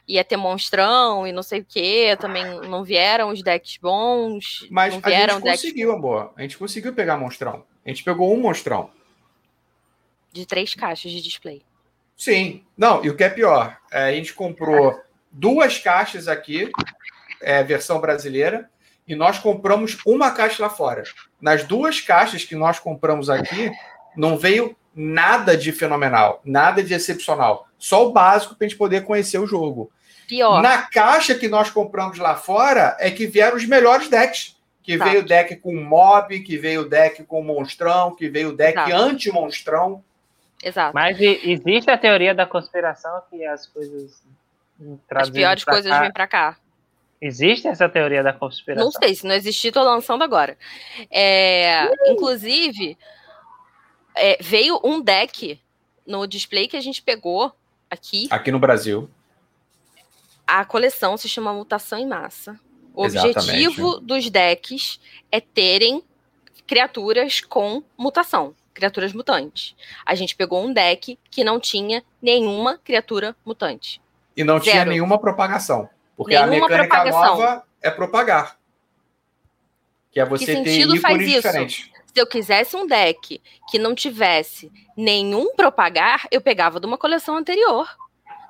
ia ter monstrão e não sei o que, também não vieram os decks bons. Mas não vieram a gente conseguiu, amor. A gente conseguiu pegar monstrão. A gente pegou um monstrão. De três caixas de display. Sim. Não, e o que é pior, é, a gente comprou duas caixas aqui, é, versão brasileira, e nós compramos uma caixa lá fora. Nas duas caixas que nós compramos aqui, não veio nada de fenomenal, nada de excepcional. Só o básico para a gente poder conhecer o jogo. Pior. Na caixa que nós compramos lá fora é que vieram os melhores decks. Que tá. veio o deck com mob, que veio o deck com monstrão, que veio o deck anti-monstrão. Exato. Mas existe a teoria da conspiração que as coisas. As piores coisas cá. vêm para cá. Existe essa teoria da conspiração? Não sei, se não existir, tô lançando agora. É, inclusive, é, veio um deck no display que a gente pegou aqui. Aqui no Brasil. A coleção se chama Mutação em Massa. O Exatamente. objetivo dos decks é terem criaturas com mutação, criaturas mutantes. A gente pegou um deck que não tinha nenhuma criatura mutante. E não Zero. tinha nenhuma propagação. Porque nenhuma a mecânica propagação. nova é propagar. Que é você que ter ícones faz isso? diferentes. Se eu quisesse um deck que não tivesse nenhum propagar, eu pegava de uma coleção anterior.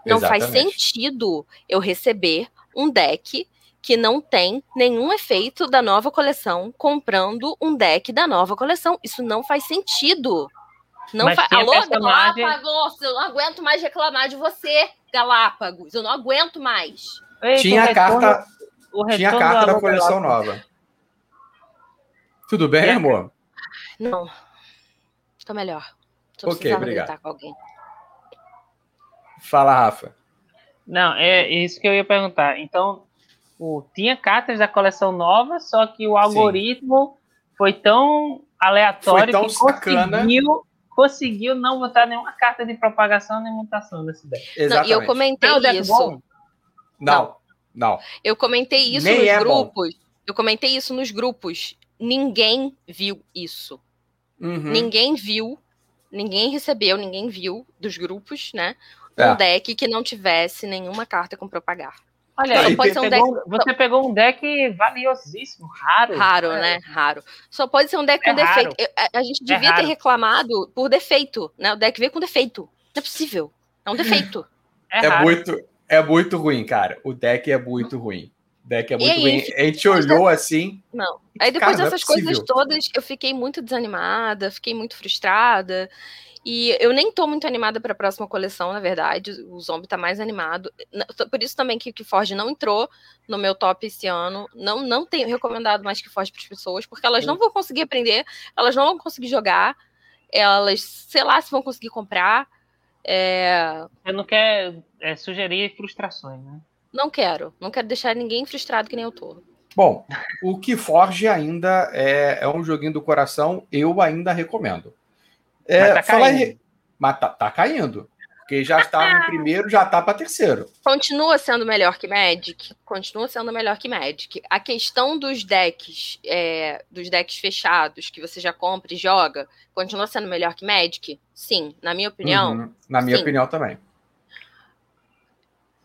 Não Exatamente. faz sentido eu receber um deck que não tem nenhum efeito da nova coleção comprando um deck da nova coleção. Isso não faz sentido. Não fa... Alô, Galápagos, eu não aguento mais reclamar de você, Galápagos. Eu não aguento mais. Eita, tinha a carta, tinha a carta da coleção nova. Tudo bem, amor? Não. Tô melhor. Tô ok, obrigado. Com alguém. Fala, Rafa. Não, é isso que eu ia perguntar. Então, o, tinha cartas da coleção nova, só que o algoritmo Sim. foi tão aleatório foi tão que sacana. conseguiu, conseguiu não botar nenhuma carta de propagação nem mutação nesse deck. Exatamente. Não, e eu comentei não, isso. Bom. Não, não. Eu comentei isso Nem nos é grupos. Bom. Eu comentei isso nos grupos. Ninguém viu isso. Uhum. Ninguém viu, ninguém recebeu, ninguém viu dos grupos, né? Um é. deck que não tivesse nenhuma carta com propagar. Olha, pode ser um pegou, deck... você pegou um deck valiosíssimo, raro. Raro, é. né? Raro. Só pode ser um deck é com defeito. a, gente é devia ter reclamado por defeito, né? O deck veio com defeito. Não é possível. É um <laughs> defeito. É, é muito, é muito ruim, cara. O deck é muito ruim. O deck é muito aí, ruim. A gente olhou assim. Não. Aí depois cara, dessas é coisas todas, eu fiquei muito desanimada, fiquei muito frustrada. E eu nem tô muito animada para a próxima coleção, na verdade. O Zombie tá mais animado. Por isso também que, que Forge não entrou no meu top esse ano. Não, não tenho recomendado mais que Forge para as pessoas, porque elas não vão conseguir aprender, elas não vão conseguir jogar, elas, sei lá, se vão conseguir comprar. É... Eu não quero é, sugerir frustrações, né? Não quero. Não quero deixar ninguém frustrado que nem eu tô. Bom, o que Forge ainda é, é um joguinho do coração, eu ainda recomendo. É, Mas tá caindo. Em... Mas tá, tá caindo. Porque já estava no primeiro, já tá para terceiro. Continua sendo melhor que Magic. Continua sendo melhor que Magic. A questão dos decks, é, dos decks fechados que você já compra e joga, continua sendo melhor que Magic? Sim, na minha opinião. Uhum. Na minha sim. opinião também.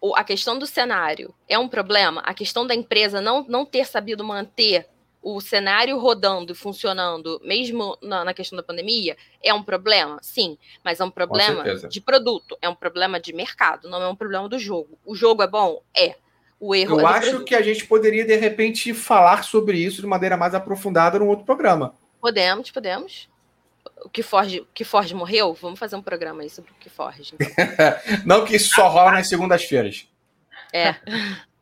O, a questão do cenário é um problema. A questão da empresa não, não ter sabido manter o cenário rodando e funcionando, mesmo na, na, questão da pandemia, é um problema? Sim, mas é um problema de produto, é um problema de mercado, não é um problema do jogo. O jogo é bom? É. O erro Eu é acho produto. que a gente poderia, de repente, falar sobre isso de maneira mais aprofundada num outro programa. Podemos, podemos. O que Forge, o que Forge morreu? Vamos fazer um programa aí sobre o que Forge. Então. <laughs> não que isso só rola nas segundas-feiras. É. <laughs>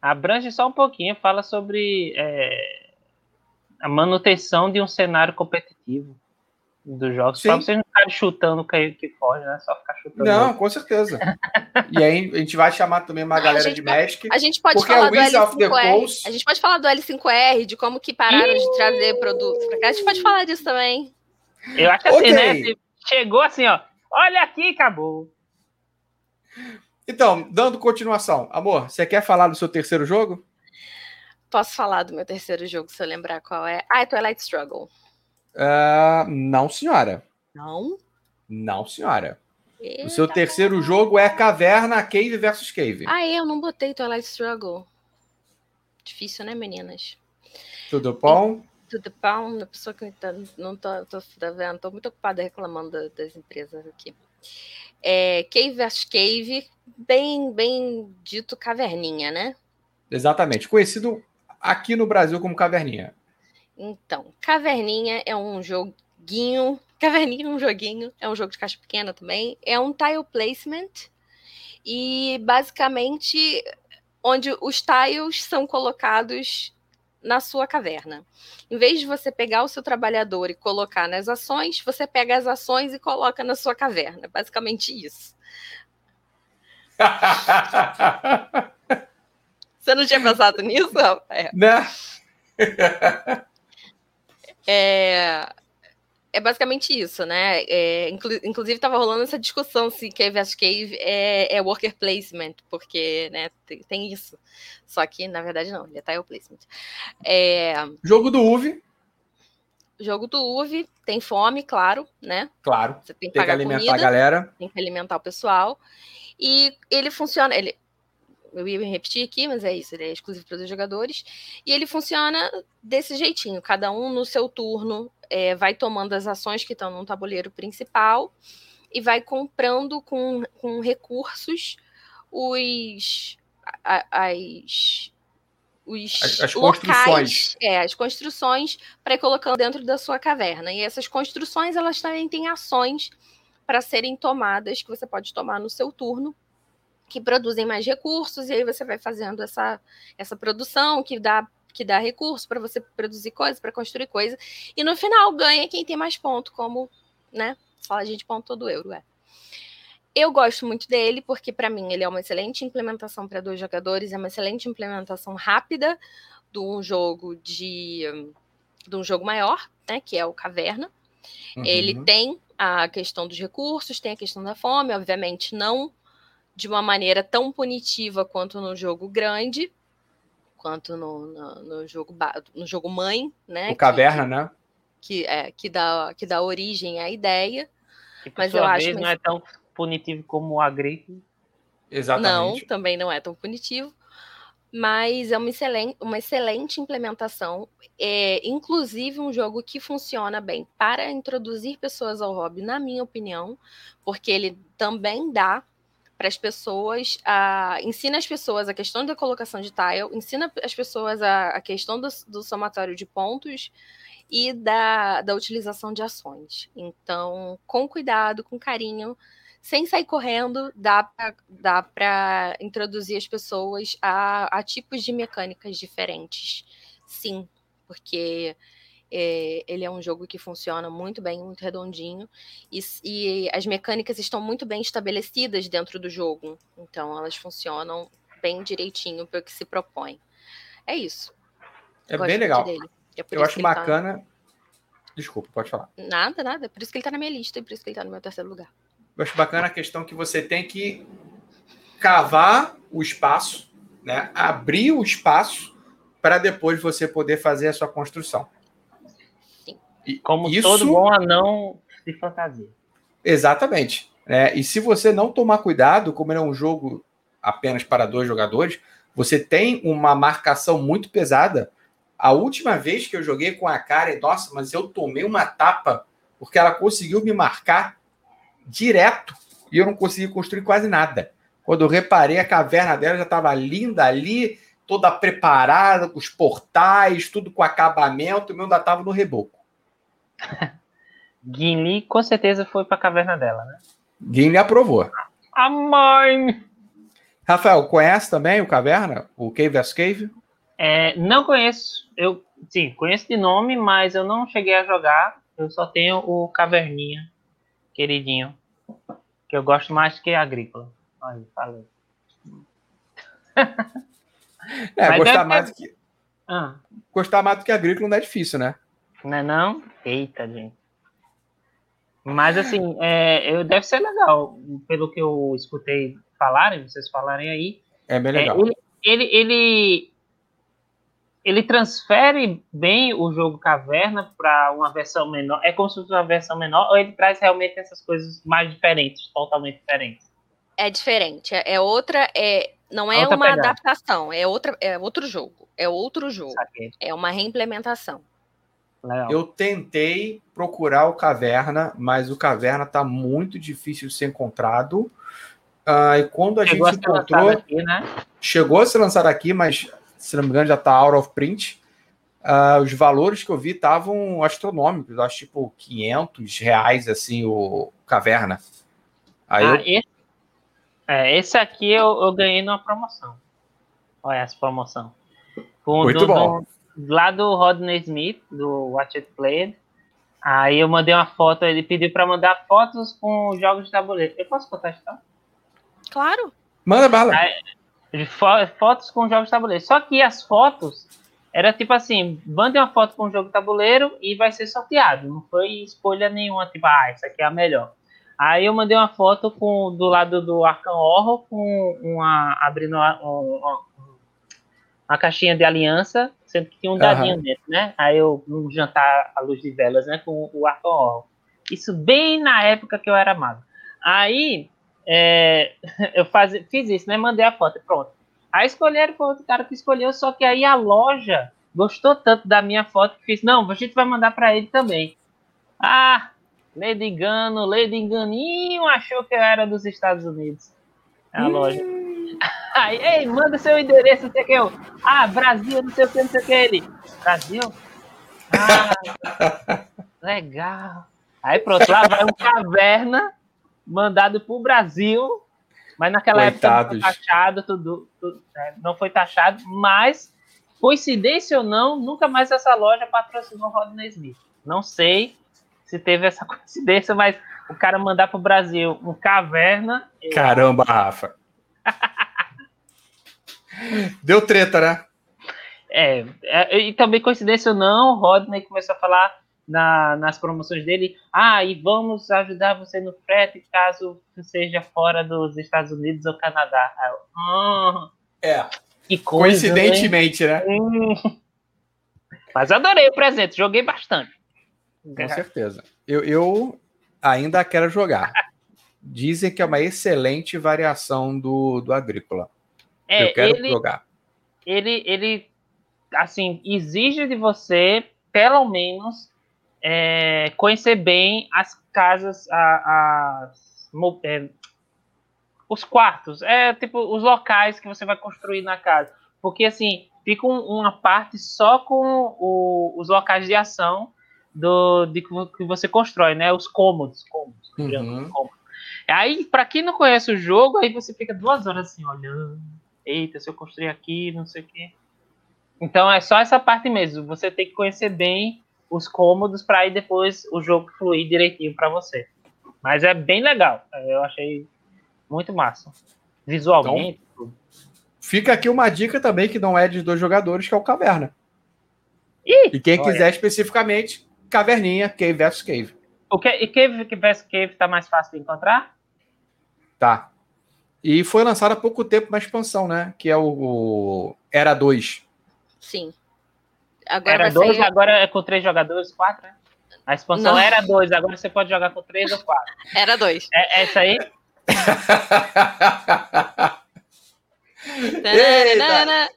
Abrange só um pouquinho, fala sobre é, a manutenção de um cenário competitivo dos jogos, para vocês não ficarem chutando que, que foge, né? Só ficar chutando. Não, com certeza. <laughs> e aí a gente vai chamar também uma galera de Magic. A gente pode falar do L5R. A gente pode falar do L5R, de como que pararam de trazer produtos para cá. A gente pode falar disso também. Eu acho que assim, né? Chegou assim, ó. Olha aqui, acabou. Então, dando continuação. Amor, você quer falar do seu terceiro jogo? Posso falar do meu terceiro jogo, se eu lembrar qual é. Ah, é Twilight Struggle. Uh, não, senhora. Não? Não, senhora. Eita o seu terceiro jogo é Caverna Cave versus Cave. Ah, eu não botei Twilight Struggle. Difícil, né, meninas? Tudo bom? Tudo bom? A pessoa que tá, não tô, tô, tá vendo, tô muito ocupada reclamando das empresas aqui. É, cave vs Cave, bem, bem dito caverninha, né? Exatamente. Conhecido aqui no Brasil como Caverninha. Então, Caverninha é um joguinho. Caverninha é um joguinho, é um jogo de caixa pequena também. É um tile placement. E basicamente, onde os tiles são colocados na sua caverna. Em vez de você pegar o seu trabalhador e colocar nas ações, você pega as ações e coloca na sua caverna. Basicamente isso. <laughs> você não tinha pensado nisso, É. Não. <laughs> É, é basicamente isso, né? É, inclu inclusive estava rolando essa discussão se Cave vs Cave é, é, worker placement, porque né, tem, tem, isso. Só que, na verdade, não, ele é tile placement. É, jogo do UV. Jogo do UV, tem fome, claro, né? Claro. Você tem que, tem que alimentar comida, a galera. Tem que alimentar o pessoal. E ele funciona. Ele, eu ia me repetir aqui, mas é isso, ele é exclusivo para os jogadores. E ele funciona desse jeitinho, cada um no seu turno é, vai tomando as ações que estão no tabuleiro principal e vai comprando com, com recursos os as, os as, as locais, construções. É, as construções para ir colocando dentro da sua caverna. E essas construções elas também têm ações para serem tomadas que você pode tomar no seu turno que produzem mais recursos, e aí você vai fazendo essa, essa produção que dá que dá recurso para você produzir coisas, para construir coisas, e no final ganha quem tem mais ponto, como, né, fala a gente ponto todo euro, é. Eu gosto muito dele porque para mim ele é uma excelente implementação para dois jogadores, é uma excelente implementação rápida de um jogo de de um jogo maior, né, que é o Caverna. Uhum. Ele tem a questão dos recursos, tem a questão da fome, obviamente não de uma maneira tão punitiva quanto no jogo grande, quanto no, no, no jogo no jogo mãe, né? O caverna, que, né? Que é que dá que dá origem à ideia. Que, mas eu acho que não é tão punitivo como o agrícola. Exatamente. Não, também não é tão punitivo. Mas é uma excelente, uma excelente implementação. É, inclusive, um jogo que funciona bem para introduzir pessoas ao hobby, na minha opinião, porque ele também dá para as pessoas, a, ensina as pessoas a questão da colocação de tile, ensina as pessoas a, a questão do, do, somatório de pontos e da, da utilização de ações. Então, com cuidado, com carinho, sem sair correndo, dá para introduzir as pessoas a, a tipos de mecânicas diferentes. Sim, porque é, ele é um jogo que funciona muito bem, muito redondinho, e, e, as mecânicas estão muito bem estabelecidas dentro do jogo. Então, elas funcionam bem direitinho para o que se propõe. É isso. É Gosto bem legal. É Eu acho tá bacana. Tá... Desculpa, pode falar. Nada, nada. É por isso que ele está na minha lista e por isso que ele está no meu terceiro lugar. Eu acho bacana a questão que você tem que cavar o espaço, né? abrir o espaço para depois você poder fazer a sua construção. Como isso... todo bom anão de fantasia. Exatamente. É, e se você não tomar cuidado, como ele é um jogo apenas para dois jogadores, você tem uma marcação muito pesada. A última vez que eu joguei com a Karen, nossa, mas eu tomei uma tapa porque ela conseguiu me marcar direto e eu não consegui construir quase nada. Quando eu reparei, a caverna dela já estava linda ali, toda preparada, com os portais, tudo com acabamento, o meu ainda estava no reboco. <laughs> Gimli com certeza foi para a caverna dela, né? Gimli aprovou. A mãe! Rafael, conhece também o Caverna? O Cave vs Cave? É, não conheço. Eu, sim, conheço de nome, mas eu não cheguei a jogar. Eu só tenho o Caverninha, queridinho. Que eu gosto mais que Agrícola. Aí, falei. é, gostar mais, do que... Ah. gostar mais do que Agrícola não é difícil, né? Não é não? Eita, gente. Mas assim, é, eu, deve ser legal, pelo que eu escutei falarem, vocês falarem aí. É bem legal. É, ele, ele, ele, ele, transfere bem o jogo Caverna para uma versão menor. É como se fosse uma versão menor, ou ele traz realmente essas coisas mais diferentes, totalmente diferentes? É diferente. É, é outra. É, não é outra uma pegada. adaptação, é, outra, é outro jogo. É outro jogo. Saquei. É uma reimplementação. Legal. Eu tentei procurar o Caverna, mas o Caverna está muito difícil de ser encontrado. Uh, e quando a chegou gente a encontrou. Aqui, né? Chegou a ser lançado aqui, mas se não me engano já está out of print. Uh, os valores que eu vi estavam astronômicos, acho tipo 500 reais assim o Caverna. Aí ah, eu... esse, é, esse aqui eu, eu ganhei numa promoção. Olha essa promoção. Muito do, bom. Lá do Rodney Smith, do Watch It Played. Aí eu mandei uma foto, ele pediu para mandar fotos com jogos de tabuleiro. Eu posso contar isso? Claro. Manda bala. Aí, fotos com jogos de tabuleiro. Só que as fotos era tipo assim, mande uma foto com o jogo de tabuleiro e vai ser sorteado. Não foi escolha nenhuma, tipo, ah, essa aqui é a melhor. Aí eu mandei uma foto com do lado do Arkham Horror com uma abrindo uma, uma, uma caixinha de aliança, sendo que tinha um dadinho uhum. dentro, né? Aí eu um jantar à luz de velas, né, com o Arkham Horror. Isso bem na época que eu era mago. Aí é, <laughs> eu faz, fiz isso, né? Mandei a foto, pronto. Aí escolheram, foi outro cara que escolheu, só que aí a loja gostou tanto da minha foto que fez, não, a gente vai mandar para ele também. Ah, Lady Engano, Lady Enganinho achou que eu era dos Estados Unidos. A hum. loja. Aí, ei, manda seu endereço, não sei o que eu. Ah, Brasil, não sei o que, não sei o que ele. Brasil? Ah, <laughs> legal. Aí pronto, lá vai um caverna mandado pro Brasil mas naquela Coitados. época não foi taxado, tudo, tudo é, não foi taxado, mas coincidência ou não, nunca mais essa loja patrocinou Rodney Smith. Não sei se teve essa <laughs> coincidência, mas o cara mandar para o Brasil um caverna. Caramba, Rafa. Deu treta, né? É, é, e também coincidência ou não, Rodney começou a falar na, nas promoções dele, ah, e vamos ajudar você no frete caso seja fora dos Estados Unidos ou Canadá. Oh, é. Que coisa, Coincidentemente, né? né? Hum. Mas adorei o presente, joguei bastante. Com certeza. Eu, eu ainda quero jogar. Dizem que é uma excelente variação do, do Agrícola. É, eu quero ele, jogar. Ele, ele, assim, exige de você, pelo menos, é, conhecer bem as casas, a, as, é, os quartos, é tipo os locais que você vai construir na casa, porque assim fica um, uma parte só com o, os locais de ação do de que você constrói, né? Os cômodos, cômodos, uhum. cômodos. Aí para quem não conhece o jogo, aí você fica duas horas assim olhando, eita, se eu construir aqui, não sei o quê. Então é só essa parte mesmo. Você tem que conhecer bem os cômodos para aí depois o jogo fluir direitinho para você. Mas é bem legal. Eu achei muito massa. Visualmente. Então, fica aqui uma dica também que não é de dois jogadores, que é o Caverna. Ih, e quem olha. quiser especificamente, Caverninha, Cave vs Cave. O que, e Cave vs Cave tá mais fácil de encontrar? Tá. E foi lançado há pouco tempo uma expansão, né? Que é o, o Era 2. Sim. Agora era dois, agora é com três jogadores, quatro, né? A expansão Não. era dois, agora você pode jogar com três ou quatro. Era dois. É, é isso aí? Eita.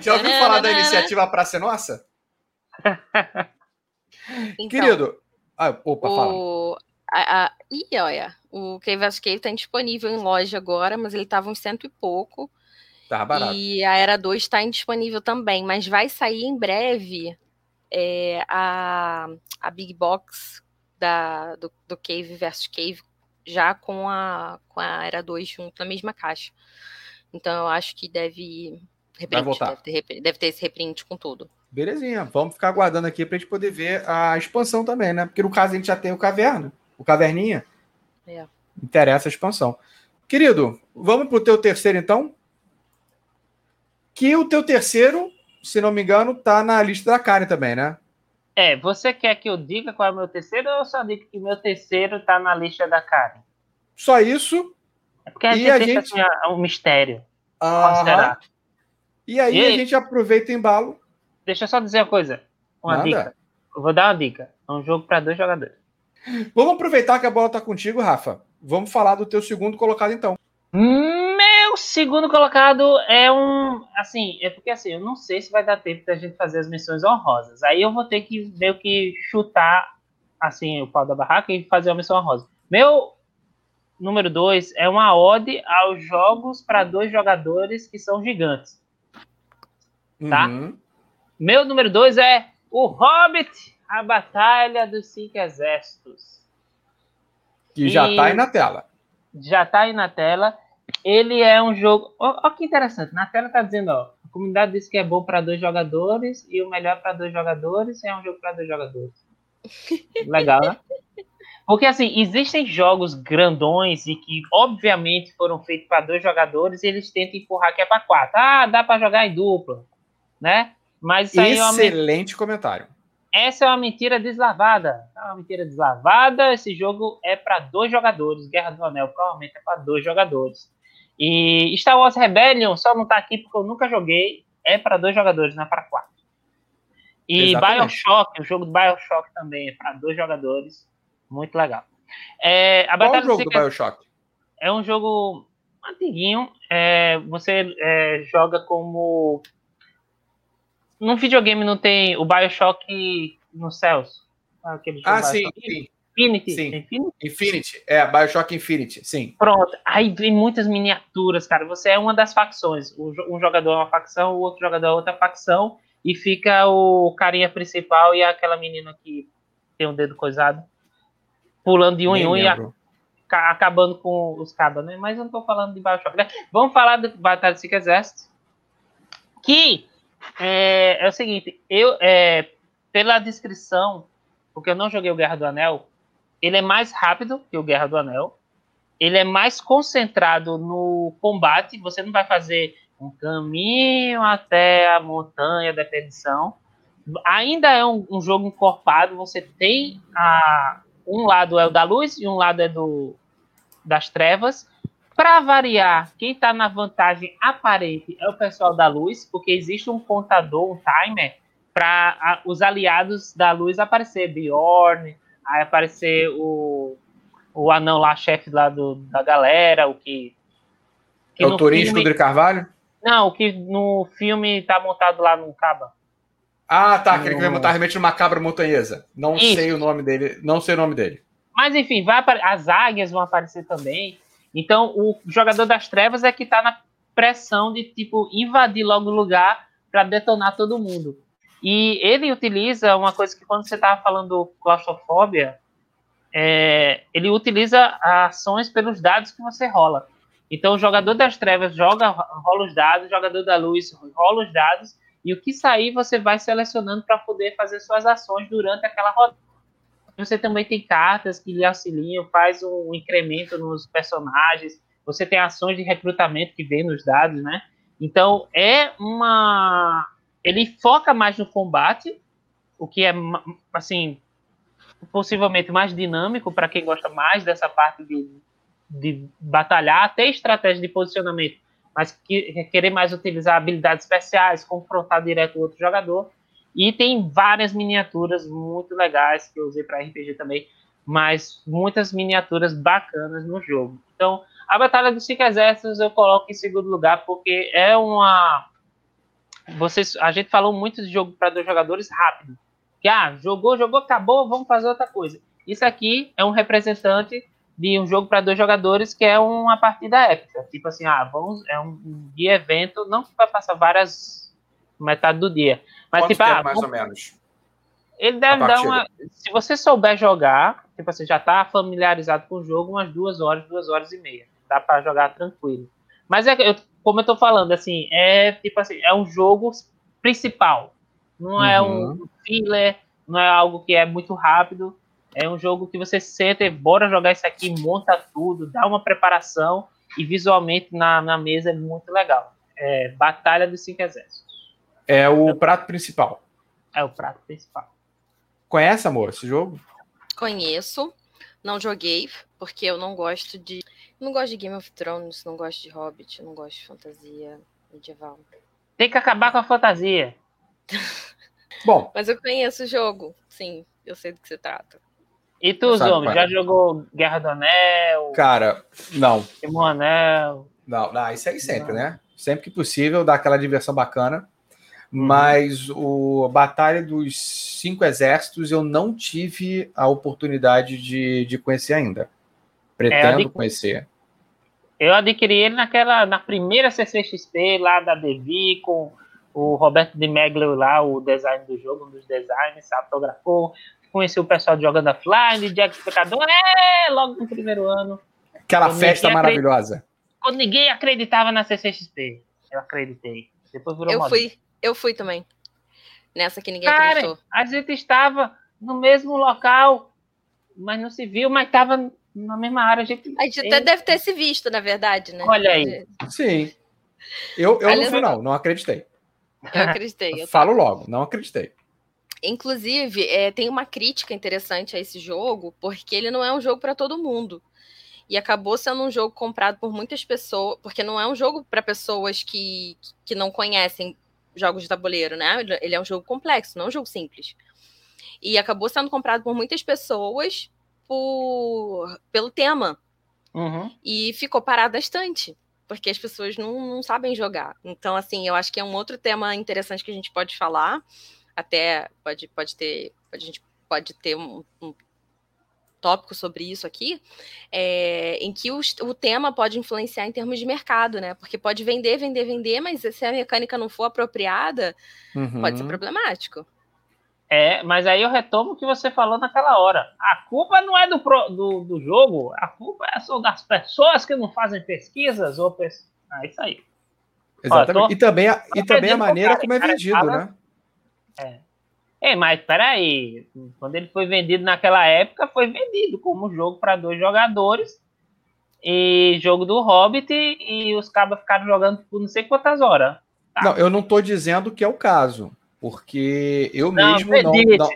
Já ouviu falar da iniciativa Praça Nossa? <laughs> Então, Querido. Ah, opa, o... fala. A, a... Ih, olha, o Cave Cave está disponível em loja agora, mas ele estava um cento e pouco. Tá barato. E a Era 2 está indisponível também, mas vai sair em breve é, a, a Big Box da, do, do Cave versus Cave já com a, com a Era 2 junto na mesma caixa. Então eu acho que deve. Reprint, vai voltar. Deve ter, deve ter esse reprint com tudo. Belezinha, vamos ficar aguardando aqui para a gente poder ver a expansão também, né? Porque no caso a gente já tem o Caverna, o Caverninha. É. Interessa a expansão. Querido, vamos para o teu terceiro então? Que o teu terceiro, se não me engano, tá na lista da Karen também, né? É, você quer que eu diga qual é o meu terceiro ou eu só digo que meu terceiro tá na lista da Karen? Só isso? É porque a gente a deixa gente... assim, um mistério. Ah, e aí e... a gente aproveita o embalo. Deixa eu só dizer uma coisa. Uma Nada. dica. Eu vou dar uma dica. É um jogo para dois jogadores. Vamos aproveitar que a bola tá contigo, Rafa. Vamos falar do teu segundo colocado, então. O segundo colocado é um. Assim, é porque assim, eu não sei se vai dar tempo da gente fazer as missões honrosas. Aí eu vou ter que meio que chutar assim o pau da barraca e fazer uma missão honrosa. Meu número dois é uma ode aos jogos para dois jogadores que são gigantes. Tá? Uhum. Meu número dois é O Hobbit, a Batalha dos Cinco Exércitos. Que já e... tá aí na tela. Já tá aí na tela ele é um jogo. Olha que interessante. Na tela tá dizendo, ó, comunidade disse que é bom para dois jogadores e o melhor para dois jogadores é um jogo para dois jogadores. <laughs> Legal, né? Porque assim, existem jogos grandões e que obviamente foram feitos para dois jogadores e eles tentam empurrar que é para quatro. Ah, dá para jogar em dupla, né? Mas excelente é uma... comentário. Essa é uma mentira deslavada. É uma mentira deslavada. Esse jogo é para dois jogadores. Guerra do Anel provavelmente é para dois jogadores. E Star Wars Rebellion só não tá aqui porque eu nunca joguei. É para dois jogadores, não é para quatro. E Exatamente. Bioshock, o jogo do Bioshock também é para dois jogadores. Muito legal. É, a Qual o jogo do Bioshock? É um jogo antiguinho. É, você é, joga como. No videogame não tem o Bioshock nos céus. Aquele ah, sim, sim. Infinity. Sim. Infinity? Infinity. É, Bioshock Infinity, sim. Pronto. Aí vem muitas miniaturas, cara. Você é uma das facções. Um jogador é uma facção, o outro jogador é outra facção. E fica o carinha principal e aquela menina que tem um dedo coisado. Pulando de um Nem em um lembro. e a, acabando com os cabas, né? Mas eu não tô falando de Bioshock. Né? Vamos falar do Batalha de Cinco Exércitos. Que é, é o seguinte, eu, é, pela descrição, porque eu não joguei o Guerra do Anel, ele é mais rápido que o Guerra do Anel. Ele é mais concentrado no combate. Você não vai fazer um caminho até a montanha da perdição. Ainda é um, um jogo encorpado. Você tem a, um lado é o da luz e um lado é do das trevas. Para variar, quem está na vantagem aparente é o pessoal da luz, porque existe um contador, um timer, para os aliados da luz aparecer. Bjorn, Aí aparecer o, o anão lá, chefe lá do, da galera, o que. que é o Turismo filme... de Carvalho? Não, o que no filme tá montado lá no Caba. Ah, tá, aquele no... que vai montar realmente numa cabra montanhesa. Não Isso. sei o nome dele, não sei o nome dele. Mas enfim, vai as águias vão aparecer também. Então, o jogador das trevas é que tá na pressão de tipo invadir logo o lugar para detonar todo mundo. E ele utiliza uma coisa que quando você estava falando claustrofobia, é, ele utiliza ações pelos dados que você rola. Então, o jogador das trevas joga, rola os dados, o jogador da luz rola os dados, e o que sair você vai selecionando para poder fazer suas ações durante aquela rodada. Você também tem cartas que lhe auxiliam, faz um incremento nos personagens, você tem ações de recrutamento que vem nos dados, né? Então, é uma ele foca mais no combate, o que é, assim, possivelmente mais dinâmico para quem gosta mais dessa parte de, de batalhar, até estratégia de posicionamento, mas que querer mais utilizar habilidades especiais, confrontar direto o outro jogador. E tem várias miniaturas muito legais que eu usei para RPG também, mas muitas miniaturas bacanas no jogo. Então, a Batalha dos Cinco Exércitos eu coloco em segundo lugar porque é uma vocês, a gente falou muito de jogo para dois jogadores rápido. Que ah, jogou, jogou, acabou, vamos fazer outra coisa. Isso aqui é um representante de um jogo para dois jogadores que é uma partida épica. Tipo assim, ah, vamos, é um dia evento, não vai passar várias metade do dia, mas Quanto tipo, ah, mais ou menos. Ele deve dar uma, se você souber jogar, tipo assim, já está familiarizado com o jogo, umas duas horas, duas horas e meia, dá para jogar tranquilo. Mas é, eu como eu tô falando, assim, é tipo assim, é um jogo principal. Não é uhum. um filler, não é algo que é muito rápido. É um jogo que você senta e bora jogar isso aqui, monta tudo, dá uma preparação e visualmente na, na mesa é muito legal. É Batalha dos Cinco Exércitos. É o prato principal. É o prato principal. Conhece, amor, esse jogo? Conheço. Não joguei, porque eu não gosto de não gosto de Game of Thrones, não gosto de Hobbit, não gosto de fantasia medieval. Tem que acabar com a fantasia. <laughs> Bom. Mas eu conheço o jogo, sim, eu sei do que se trata. E tu, Zombie, já jogou Guerra do Anel? Cara, não. Timão Anel? Não, não, isso aí sempre, não. né? Sempre que possível, dá aquela diversão bacana. Uhum. Mas o Batalha dos Cinco Exércitos eu não tive a oportunidade de, de conhecer ainda. Pretendo é, conhecer. Eu adquiri ele naquela, na primeira CCXP lá da Devi, com o Roberto de Meglio lá, o design do jogo, um dos designers, autografou. Conheci o pessoal de Jogando Offline, Jack Explicador, é, logo no primeiro ano. Aquela festa maravilhosa. Quando ninguém acreditava na CCXP, eu acreditei. Depois virou eu fui, eu fui também. Nessa que ninguém Cara, acreditou. A gente estava no mesmo local, mas não se viu, mas estava na mesma área. A gente, a gente até deve ter se visto, na verdade, né? Olha aí. Sim. Eu, eu no final, não acreditei. Eu acreditei. Eu <laughs> Falo logo, não acreditei. Inclusive, é, tem uma crítica interessante a esse jogo, porque ele não é um jogo para todo mundo. E acabou sendo um jogo comprado por muitas pessoas, porque não é um jogo para pessoas que, que não conhecem jogos de tabuleiro, né? Ele é um jogo complexo, não é um jogo simples. E acabou sendo comprado por muitas pessoas por, pelo tema. Uhum. E ficou parado bastante porque as pessoas não, não, sabem jogar. Então, assim, eu acho que é um outro tema interessante que a gente pode falar. Até pode, pode ter. A gente pode ter um, um tópico sobre isso aqui, é, em que o, o, tema pode influenciar em termos de mercado, né? Porque pode vender, vender, vender, mas se a mecânica não for apropriada, uhum. pode ser problemático. É, mas aí eu retomo o que você falou naquela hora. A culpa não é do, pro, do, do jogo, a culpa é só das pessoas que não fazem pesquisas ou pes... Ah, isso aí. Exatamente. Ó, tô, e também a, e também a maneira como é vendido, cara, né? É. é, mas peraí. Quando ele foi vendido naquela época, foi vendido como jogo para dois jogadores e jogo do Hobbit e os cabos ficaram jogando por não sei quantas horas. Tá. Não, eu não estou dizendo que é o caso porque eu não, mesmo não,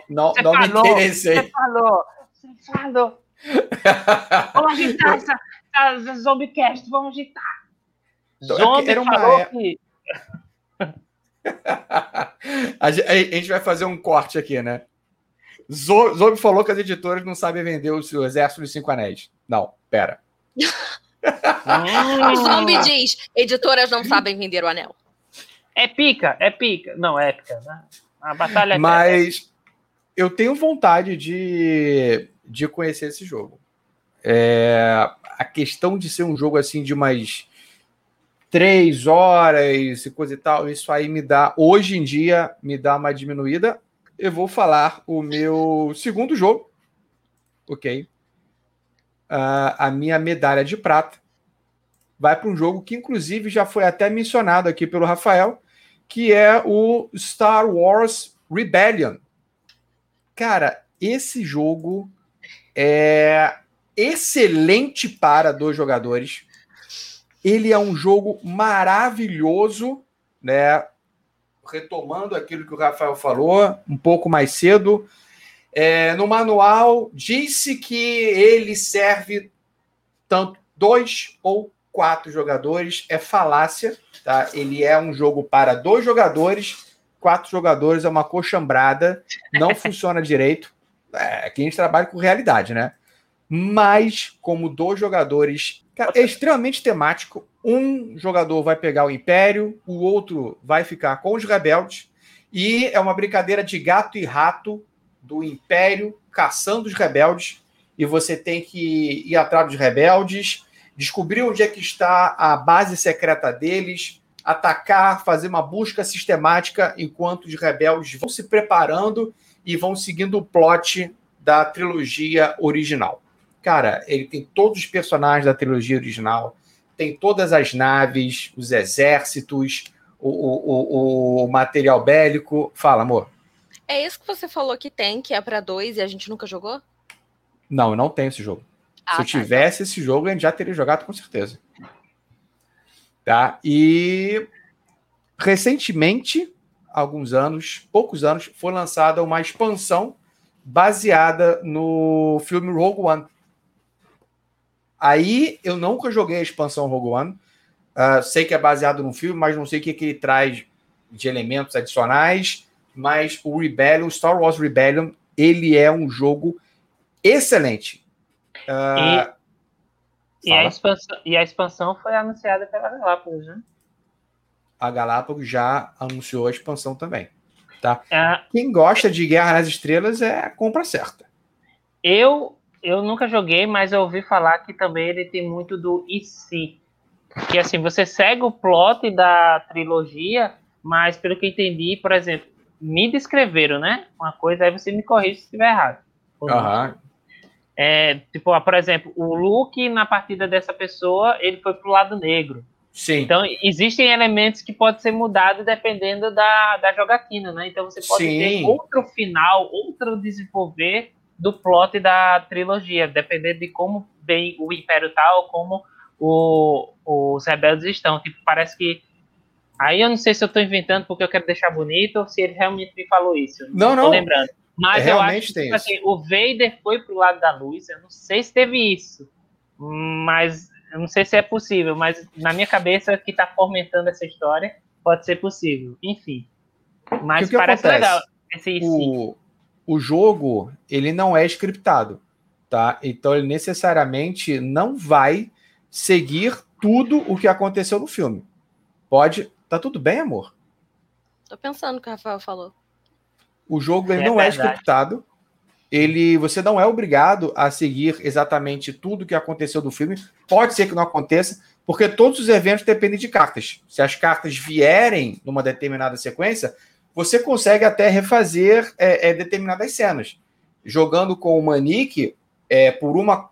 não, não, não falou, me interessei. Você falou, você falou. <laughs> vamos agitar essa, essa Zombiecast, vamos agitar. Então, é Zombie era uma falou que... <laughs> a gente vai fazer um corte aqui, né? Zombie falou que as editoras não sabem vender o seu Exército dos Cinco Anéis. Não, pera. <laughs> o Zombie diz: editoras não sabem vender o anel. É pica, é pica. Não, é épica, né? A batalha é Mas eu tenho vontade de, de conhecer esse jogo. É, a questão de ser um jogo assim de umas três horas e coisa e tal, isso aí me dá, hoje em dia, me dá uma diminuída. Eu vou falar o meu segundo jogo, ok? Uh, a minha medalha de prata vai para um jogo que, inclusive, já foi até mencionado aqui pelo Rafael, que é o Star Wars Rebellion. Cara, esse jogo é excelente para dois jogadores. Ele é um jogo maravilhoso, né? Retomando aquilo que o Rafael falou um pouco mais cedo. É, no manual disse que ele serve tanto dois ou quatro jogadores. É falácia Tá? Ele é um jogo para dois jogadores, quatro jogadores é uma coxambrada, não <laughs> funciona direito. É, aqui a gente trabalha com realidade, né? Mas, como dois jogadores, cara, é extremamente temático. Um jogador vai pegar o Império, o outro vai ficar com os rebeldes, e é uma brincadeira de gato e rato do Império caçando os rebeldes, e você tem que ir atrás dos rebeldes, descobrir onde é que está a base secreta deles, atacar, fazer uma busca sistemática enquanto os rebeldes vão se preparando e vão seguindo o plot da trilogia original. Cara, ele tem todos os personagens da trilogia original, tem todas as naves, os exércitos, o, o, o, o material bélico. Fala, amor. É isso que você falou que tem, que é para dois e a gente nunca jogou? Não, eu não tenho esse jogo. Ah, Se eu tá, tivesse então. esse jogo, a gente já teria jogado com certeza. Tá? E recentemente, alguns anos, poucos anos, foi lançada uma expansão baseada no filme Rogue One. Aí eu nunca joguei a expansão Rogue One. Uh, sei que é baseado no filme, mas não sei o que, que ele traz de elementos adicionais. Mas o Rebellion, Star Wars Rebellion, ele é um jogo excelente. Uh, e, e, a expansão, e a expansão foi anunciada pela Galápagos, né? A Galápagos já anunciou a expansão também. Tá? É, Quem gosta de Guerra nas Estrelas é a compra certa. Eu, eu nunca joguei, mas eu ouvi falar que também ele tem muito do IC. Que assim, você segue o plot da trilogia, mas pelo que entendi, por exemplo, me descreveram, né? Uma coisa, aí você me corrige se estiver errado. Aham. É, tipo, por exemplo, o Luke na partida dessa pessoa, ele foi pro lado negro. Sim. Então, existem elementos que podem ser mudados dependendo da, da jogatina, né? Então, você pode Sim. ter outro final, outro desenvolver do plot da trilogia, dependendo de como bem o Império tá ou como o, os rebeldes estão. Tipo, parece que. Aí eu não sei se eu estou inventando porque eu quero deixar bonito ou se ele realmente me falou isso. Não, não. Tô lembrando. Mas é, eu acho que tipo assim, o Vader foi pro lado da luz. Eu não sei se teve isso. Mas eu não sei se é possível, mas na minha cabeça que está fomentando essa história pode ser possível. Enfim. Mas que parece acontece? legal. Esse, o, o jogo ele não é scriptado, tá? Então ele necessariamente não vai seguir tudo o que aconteceu no filme. Pode. Tá tudo bem, amor? Tô pensando no que o Rafael falou. O jogo ele é não é verdade. é scriptado ele você não é obrigado a seguir exatamente tudo que aconteceu do filme. Pode ser que não aconteça, porque todos os eventos dependem de cartas. Se as cartas vierem numa determinada sequência, você consegue até refazer é, é, determinadas cenas. Jogando com o Manique, é, por uma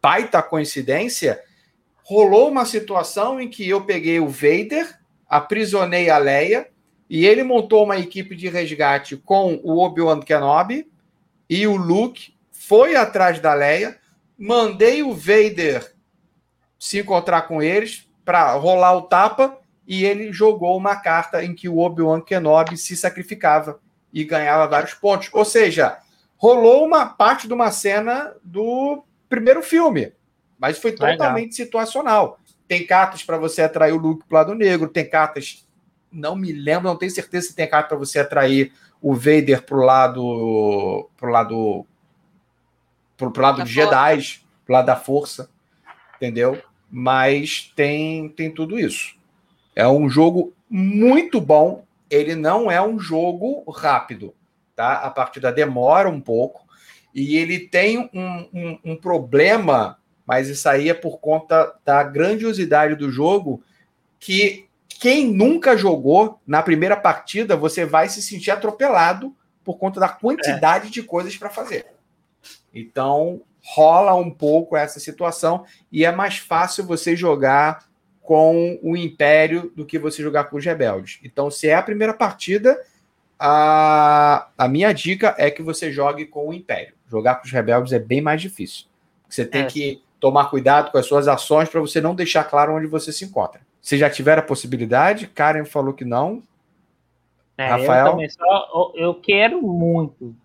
baita coincidência, rolou uma situação em que eu peguei o Vader, aprisionei a Leia, e ele montou uma equipe de resgate com o Obi-Wan Kenobi, e o Luke foi atrás da Leia. Mandei o Vader se encontrar com eles para rolar o tapa e ele jogou uma carta em que o Obi-Wan Kenobi se sacrificava e ganhava vários pontos. Ou seja, rolou uma parte de uma cena do primeiro filme, mas foi totalmente Legal. situacional. Tem cartas para você atrair o Luke para o lado negro, tem cartas, não me lembro, não tenho certeza se tem carta para você atrair o Vader pro lado pro lado pro, pro lado dos Jedi, pro lado da força, entendeu? Mas tem tem tudo isso. É um jogo muito bom, ele não é um jogo rápido, tá? A partida demora um pouco e ele tem um, um, um problema, mas isso aí é por conta da grandiosidade do jogo que quem nunca jogou na primeira partida, você vai se sentir atropelado por conta da quantidade é. de coisas para fazer. Então, rola um pouco essa situação e é mais fácil você jogar com o Império do que você jogar com os Rebeldes. Então, se é a primeira partida, a, a minha dica é que você jogue com o Império. Jogar com os Rebeldes é bem mais difícil. Você tem é. que tomar cuidado com as suas ações para você não deixar claro onde você se encontra. Se já tiver a possibilidade, Karen falou que não. É, Rafael? Eu só, eu quero muito.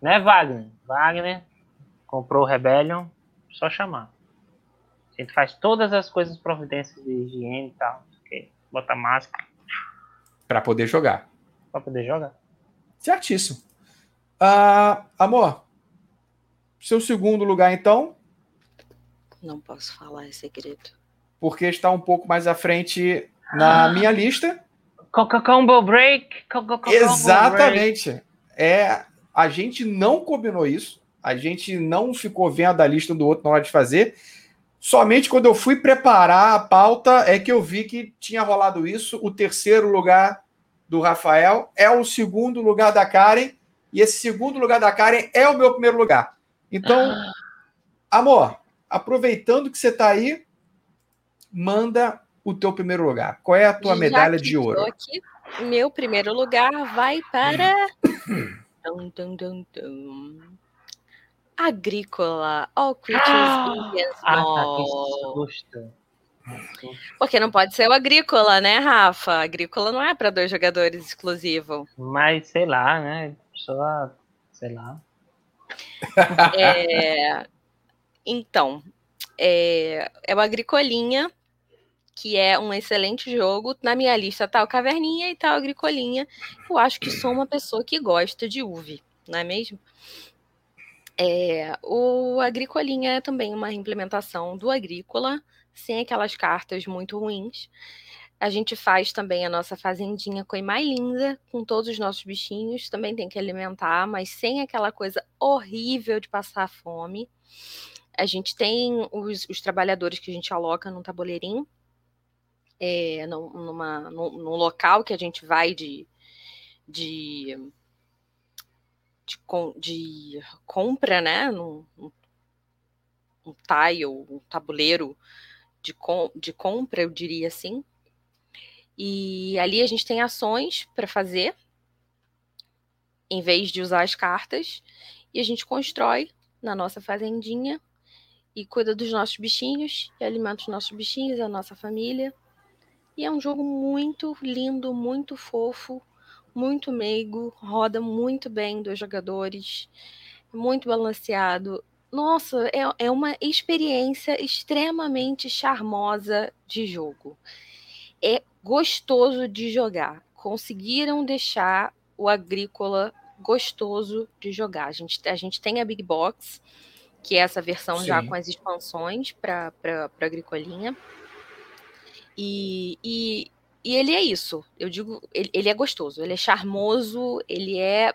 Né, Wagner? Wagner comprou o Rebellion, só chamar. Gente faz todas as coisas, providências de higiene e tal. Okay. Bota máscara. Para poder jogar. Para poder jogar. Certíssimo. Uh, amor, seu segundo lugar, então? Não posso falar, é segredo porque está um pouco mais à frente na ah. minha lista. Combo Break. Exatamente. Break. É, a gente não combinou isso. A gente não ficou vendo a lista do outro na hora de fazer. Somente quando eu fui preparar a pauta é que eu vi que tinha rolado isso. O terceiro lugar do Rafael é o segundo lugar da Karen. E esse segundo lugar da Karen é o meu primeiro lugar. Então, ah. amor, aproveitando que você está aí, manda o teu primeiro lugar. Qual é a tua Já medalha de ouro? Aqui, meu primeiro lugar vai para. dum, dum, dum, dum. Agrícola. All creatures ah, big and Porque não pode ser o agrícola, né, Rafa? Agrícola não é para dois jogadores exclusivo. Mas sei lá, né? Só, sei lá. É, então, é, é uma agricolinha que é um excelente jogo. Na minha lista tá o Caverninha e tá o Agricolinha. Eu acho que sou uma pessoa que gosta de UV, não é mesmo? É, o Agricolinha é também uma implementação do Agrícola, sem aquelas cartas muito ruins. A gente faz também a nossa fazendinha com mais linda, com todos os nossos bichinhos. Também tem que alimentar, mas sem aquela coisa horrível de passar fome. A gente tem os, os trabalhadores que a gente aloca no tabuleirinho é, numa, num, num, local que a gente vai de, de, de, de compra, né? Num, um tile, um tabuleiro de, com, de compra, eu diria assim. E ali a gente tem ações para fazer, em vez de usar as cartas, e a gente constrói na nossa fazendinha e cuida dos nossos bichinhos, e alimenta os nossos bichinhos, a nossa família. E é um jogo muito lindo, muito fofo, muito meigo, roda muito bem dos jogadores, muito balanceado. Nossa, é, é uma experiência extremamente charmosa de jogo. É gostoso de jogar. Conseguiram deixar o Agrícola gostoso de jogar. A gente, a gente tem a Big Box, que é essa versão Sim. já com as expansões para a Agricolinha. E, e, e, ele é isso. Eu digo, ele, ele, é gostoso, ele é charmoso, ele é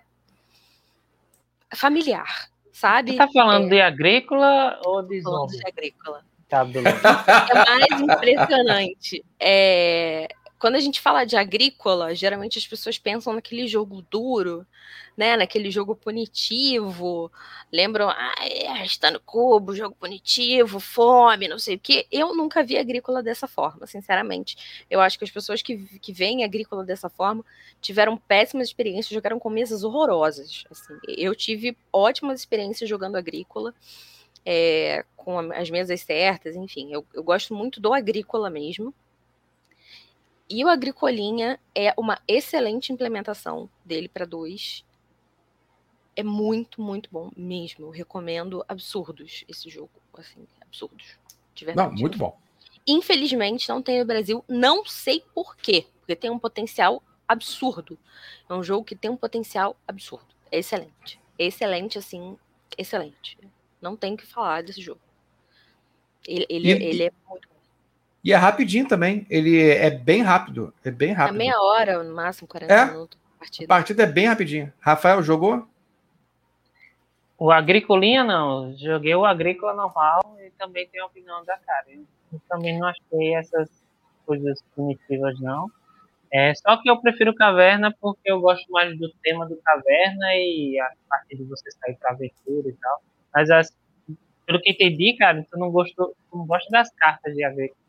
familiar, sabe? Você tá falando é, de agrícola ou de zombie? de agrícola. Tá, beleza. é mais impressionante. É, quando a gente fala de agrícola, geralmente as pessoas pensam naquele jogo duro, né? Naquele jogo punitivo. Lembram, ah, é, está no cubo, jogo punitivo, fome, não sei o quê. Eu nunca vi agrícola dessa forma, sinceramente. Eu acho que as pessoas que, que veem agrícola dessa forma tiveram péssimas experiências, jogaram com mesas horrorosas. Assim. Eu tive ótimas experiências jogando agrícola. É, com as mesas certas, enfim, eu, eu gosto muito do agrícola mesmo. E o Agricolinha é uma excelente implementação dele para dois. É muito, muito bom mesmo. Eu recomendo absurdos esse jogo. Assim, absurdos. De verdade. Não, muito bom. Infelizmente, não tem no Brasil. Não sei por quê. Porque tem um potencial absurdo. É um jogo que tem um potencial absurdo. É excelente. Excelente, assim. Excelente. Não tem o que falar desse jogo. Ele, ele, e, ele é muito e é rapidinho também. Ele é bem rápido. É bem é rápido. É meia hora, no máximo, 40 é, minutos. Partida. A partida é bem rapidinho. Rafael, jogou? O Agricolinha não. Joguei o Agrícola normal e também tenho a opinião da cara. Eu também não achei essas coisas primitivas, não. É, só que eu prefiro Caverna porque eu gosto mais do tema do Caverna e a parte de você sair pra aventura e tal. Mas as, pelo que entendi, cara, tu não gostou, tu não gosta das cartas de Agrícola.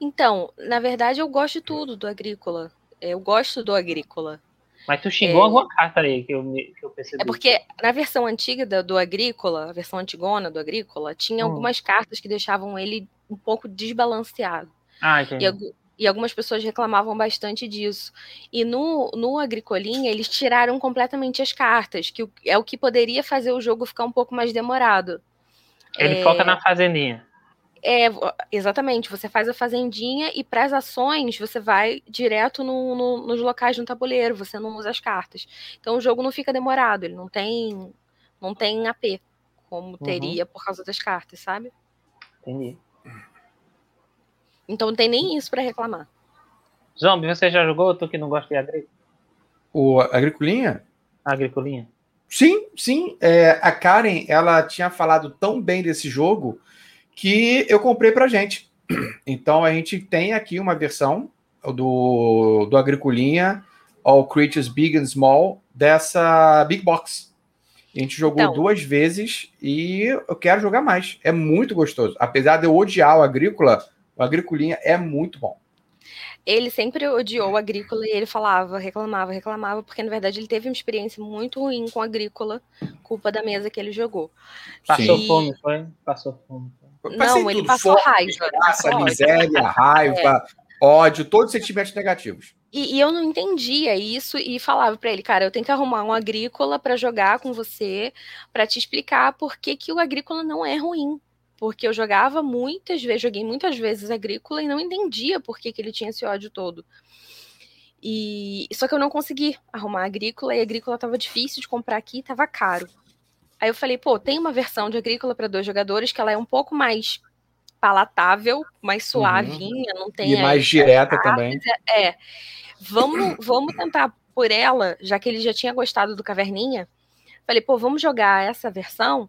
Então, na verdade, eu gosto de tudo do agrícola. Eu gosto do agrícola. Mas tu xingou é... alguma carta aí que eu, que eu percebi. É porque na versão antiga do, do agrícola, a versão antigona do agrícola, tinha hum. algumas cartas que deixavam ele um pouco desbalanceado. Ah, entendi. E, e algumas pessoas reclamavam bastante disso. E no, no Agricolinha, eles tiraram completamente as cartas, que é o que poderia fazer o jogo ficar um pouco mais demorado. Ele é... foca na fazendinha. É, exatamente, você faz a fazendinha e para as ações você vai direto no, no, nos locais no tabuleiro, você não usa as cartas. Então o jogo não fica demorado, ele não tem não tem AP, como uhum. teria por causa das cartas, sabe? Entendi. Então não tem nem isso para reclamar. Zombie, você já jogou? Tu que não gosta de agrícola? O Agricolinha? Agricolinha. Sim, sim. É, a Karen, ela tinha falado tão bem desse jogo que eu comprei para gente. Então a gente tem aqui uma versão do, do Agricolinha All Creatures Big and Small dessa Big Box. A gente jogou então, duas vezes e eu quero jogar mais. É muito gostoso. Apesar de eu odiar o Agrícola, o Agricolinha é muito bom. Ele sempre odiou o Agrícola e ele falava, reclamava, reclamava, porque na verdade ele teve uma experiência muito ruim com o Agrícola, culpa da mesa que ele jogou. Passou fome, foi? Passou fome. Não, ele passou fome, raiva. Graça, miséria, raiva, é. ódio, todos os sentimentos negativos. E, e, eu não entendia isso e falava para ele, cara, eu tenho que arrumar um agrícola para jogar com você, para te explicar por que, que o agrícola não é ruim. Porque eu jogava muitas vezes, joguei muitas vezes agrícola e não entendia por que, que ele tinha esse ódio todo. E só que eu não consegui arrumar agrícola e agrícola estava difícil de comprar aqui, estava caro. Aí eu falei, pô, tem uma versão de Agrícola para dois jogadores que ela é um pouco mais palatável, mais uhum. suavinha, uhum. não tem. E mais direta também. É, é. Vamos, vamos tentar por ela, já que ele já tinha gostado do Caverninha. Falei, pô, vamos jogar essa versão.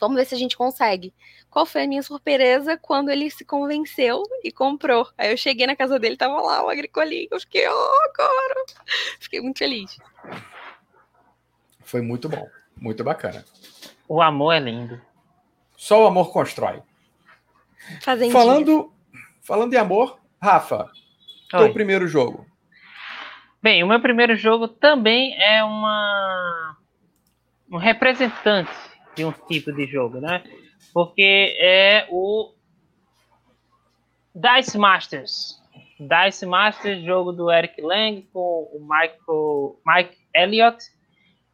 Vamos ver se a gente consegue. Qual foi a minha surpresa quando ele se convenceu e comprou? Aí eu cheguei na casa dele, tava lá o agricolinho. Eu fiquei, oh, agora. Fiquei muito feliz. Foi muito bom. Muito bacana. O amor é lindo. Só o amor constrói. Falando, falando em amor, Rafa, Oi. teu primeiro jogo. Bem, o meu primeiro jogo também é uma um representante de um tipo de jogo, né? Porque é o Dice Masters. Dice Masters, jogo do Eric Lang com o Michael, Mike Elliott.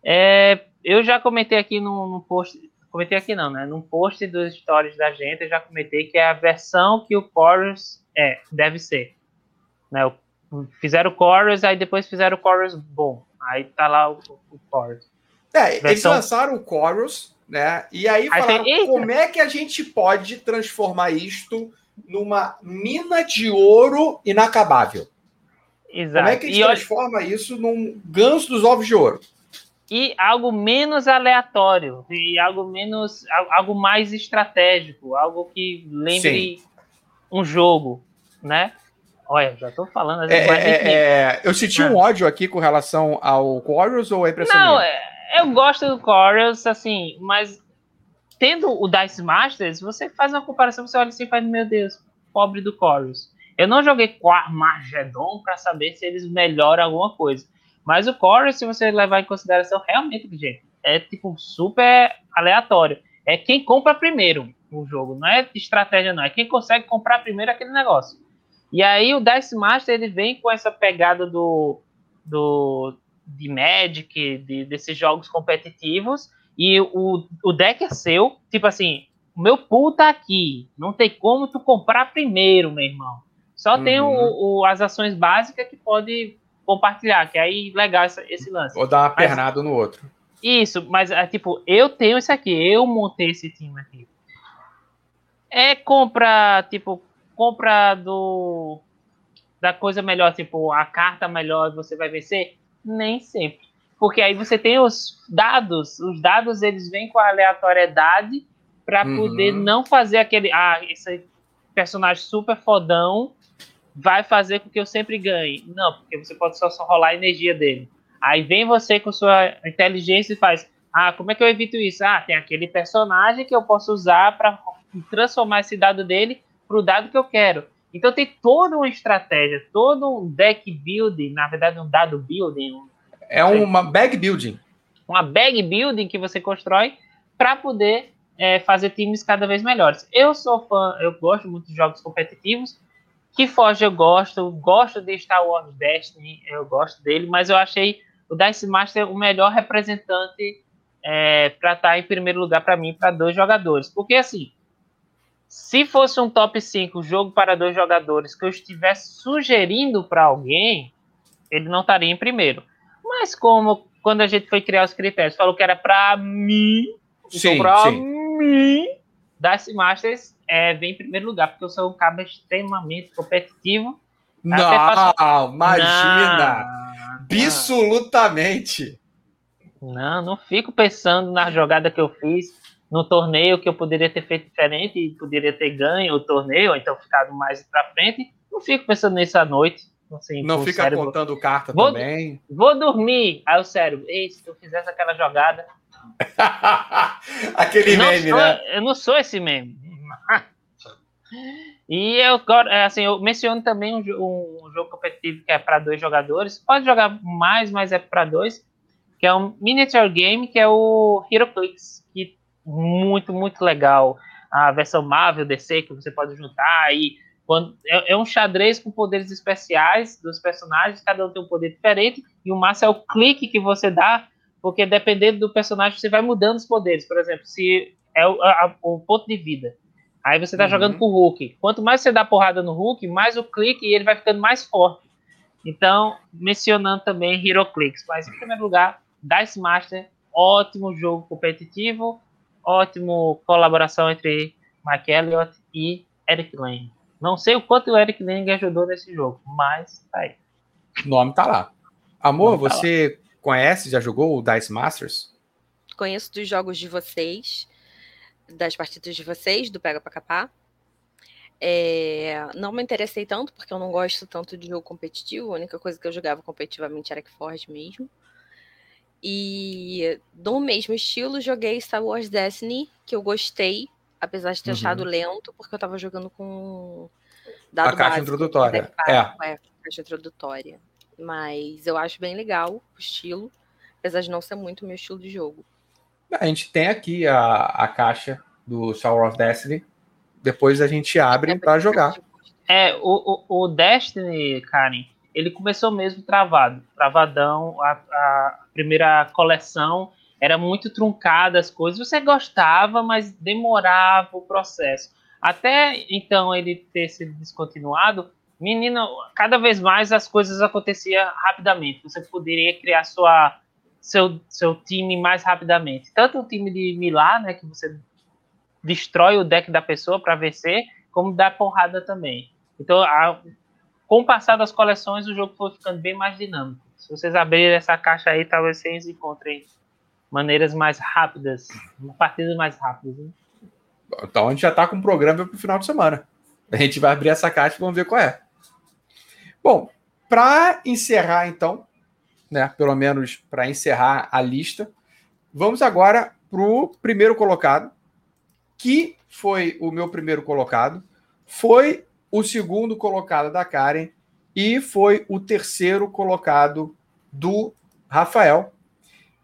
É, eu já comentei aqui no, no, post, comentei aqui não, né? Num post dos stories da gente, eu já comentei que é a versão que o Chorus é, deve ser. Né? Fizeram o Chorus, aí depois fizeram o Chorus bom. Aí tá lá o, o Chorus. É, versão... eles lançaram o Chorus, né? E aí falaram aí, como é que a gente pode transformar isto numa mina de ouro inacabável. Exato. Como é que a gente e transforma olha... isso num ganso dos ovos de ouro? E algo menos aleatório, e algo menos, algo mais estratégico, algo que lembre Sim. um jogo, né? Olha, já tô falando. É, é, é, eu senti um ah. ódio aqui com relação ao Chorus ou é impressão Não, minha? É, eu gosto do Chorus, assim, mas tendo o Dice Masters, você faz uma comparação, você olha assim e faz, meu Deus, pobre do Chorus. Eu não joguei Margedon para saber se eles melhoram alguma coisa. Mas o Chorus, se você levar em consideração, realmente, gente, é tipo super aleatório. É quem compra primeiro o jogo, não é estratégia, não. É quem consegue comprar primeiro aquele negócio. E aí o Dice Master ele vem com essa pegada do, do de Magic, de, desses jogos competitivos, e o, o deck é seu, tipo assim, o meu pool tá aqui, não tem como tu comprar primeiro, meu irmão. Só uhum. tem o, o, as ações básicas que pode compartilhar, que aí legal esse, esse lance. Ou dar uma pernada no outro. Isso, mas é, tipo, eu tenho isso aqui, eu montei esse time aqui. É compra, tipo, compra do da coisa melhor, tipo, a carta melhor você vai vencer? Nem sempre porque aí você tem os dados, os dados eles vêm com a aleatoriedade para uhum. poder não fazer aquele, ah, esse personagem super fodão vai fazer com que eu sempre ganhe. Não, porque você pode só, só rolar a energia dele. Aí vem você com sua inteligência e faz, ah, como é que eu evito isso? Ah, tem aquele personagem que eu posso usar para transformar esse dado dele para o dado que eu quero. Então tem toda uma estratégia, todo um deck building, na verdade um dado building, um é uma bag building. Uma bag building que você constrói para poder é, fazer times cada vez melhores. Eu sou fã, eu gosto muito de jogos competitivos. Que Forge eu gosto, gosto de Star Wars Destiny, eu gosto dele, mas eu achei o Dice Master o melhor representante é, para estar tá em primeiro lugar para mim, para dois jogadores. Porque assim, se fosse um top 5 jogo para dois jogadores que eu estivesse sugerindo para alguém, ele não estaria em primeiro. Mas como quando a gente foi criar os critérios, falou que era para mim, então sim, então para mim, Dice Masters é, vem em primeiro lugar, porque eu sou um cara extremamente competitivo. Não, imagina! Não, absolutamente! Não, não fico pensando na jogada que eu fiz no torneio que eu poderia ter feito diferente e poderia ter ganho o torneio, ou então ficado mais para frente. Não fico pensando nisso à noite. Assim, não fica cérebro, contando carta vou, também. Vou dormir. Aí o cérebro, ei, se tu fizesse aquela jogada. <laughs> Aquele meme, sou, né? Eu não sou esse meme. <laughs> e eu, é, assim, eu menciono também um, um jogo competitivo que é para dois jogadores. Pode jogar mais, mas é para dois. Que é um miniature game, que é o HeroClix. Que muito, muito legal. A versão Marvel DC, que você pode juntar e quando, é, é, um xadrez com poderes especiais dos personagens, cada um tem um poder diferente, e o massa é o clique que você dá, porque dependendo do personagem, você vai mudando os poderes. Por exemplo, se é o, a, o ponto de vida. Aí você está uhum. jogando com o Hulk. Quanto mais você dá porrada no Hulk, mais o clique e ele vai ficando mais forte. Então, mencionando também HeroClix. Mas, em primeiro lugar, Dice Master, ótimo jogo competitivo, ótimo colaboração entre Mike Elliott e Eric Lane. Não sei o quanto o Eric Lang ajudou nesse jogo, mas tá aí. O nome tá lá. Amor, tá você lá. conhece, já jogou o Dice Masters? Conheço dos jogos de vocês, das partidas de vocês, do Pega Pra Capar. É, não me interessei tanto, porque eu não gosto tanto de jogo competitivo. A única coisa que eu jogava competitivamente era Forge mesmo. E do mesmo estilo, joguei Star Wars Destiny, que eu gostei apesar de ter uhum. achado lento, porque eu tava jogando com dado a caixa básico, introdutória. é. é, caixa introdutória. Mas eu acho bem legal o estilo, apesar de não ser muito meu estilo de jogo. A gente tem aqui a, a caixa do Sour of Destiny. Depois a gente abre para jogar. É, o, o, o, Destiny, Karen, ele começou mesmo travado. Travadão. A, a primeira coleção era muito truncada as coisas. Você gostava, mas demorava o processo. Até então ele ter sido descontinuado, menino, cada vez mais as coisas aconteciam rapidamente. Você poderia criar sua seu, seu time mais rapidamente. Tanto o time de Milá, né, que você destrói o deck da pessoa para vencer, como dá porrada também. Então, a, com o passar das coleções, o jogo foi ficando bem mais dinâmico. Se vocês abrirem essa caixa aí, talvez vocês encontrem maneiras mais rápidas, partidas mais rápidas. Né? Então a gente já está com o programa para o final de semana. A gente vai abrir essa caixa e vamos ver qual é. Bom, para encerrar então, né? Pelo menos para encerrar a lista. Vamos agora para o primeiro colocado, que foi o meu primeiro colocado, foi o segundo colocado da Karen e foi o terceiro colocado do Rafael,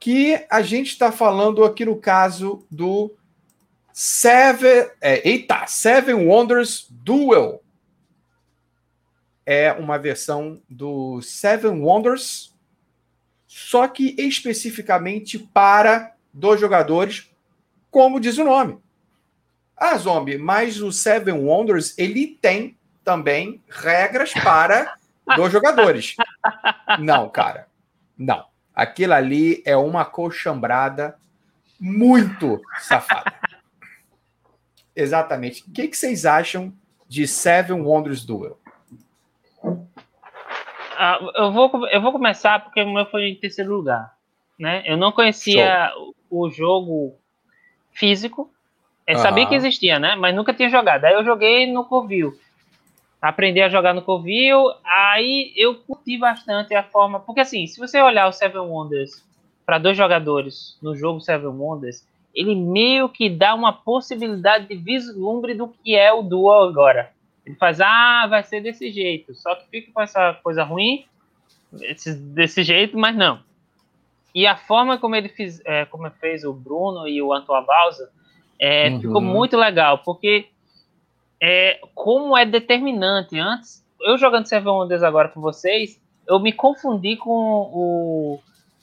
que a gente está falando aqui no caso do Seven, é, eita, Seven Wonders Duel. É uma versão do Seven Wonders só que especificamente para dois jogadores, como diz o nome. Ah, Zombie, mas o Seven Wonders, ele tem também regras para dois jogadores. Não, cara. Não. Aquilo ali é uma colchambrada muito safada. Exatamente. O que, que vocês acham de Seven Wonders Duel? Ah, eu, vou, eu vou começar porque o meu foi em terceiro lugar. Né? Eu não conhecia o, o, jogo físico. Eu uhum. sabia que existia, né? Mas nunca tinha jogado. Aí eu joguei no Covil. Aprendi a jogar no Covil. Aí eu curti bastante a forma. Porque assim, se você olhar o Seven Wonders para dois jogadores no jogo Seven Wonders, ele meio que dá uma possibilidade de vislumbre do que é o Dual agora. Ele faz, ah, vai ser desse jeito. Só que fica com essa coisa ruim, esse, desse jeito, mas não. E a forma como ele fez, é, como fez o Bruno e o Antoine Balsa, é, uhum. ficou muito legal, porque é, como é determinante. Antes, eu jogando Seven Wonders agora com vocês, eu me confundi com o,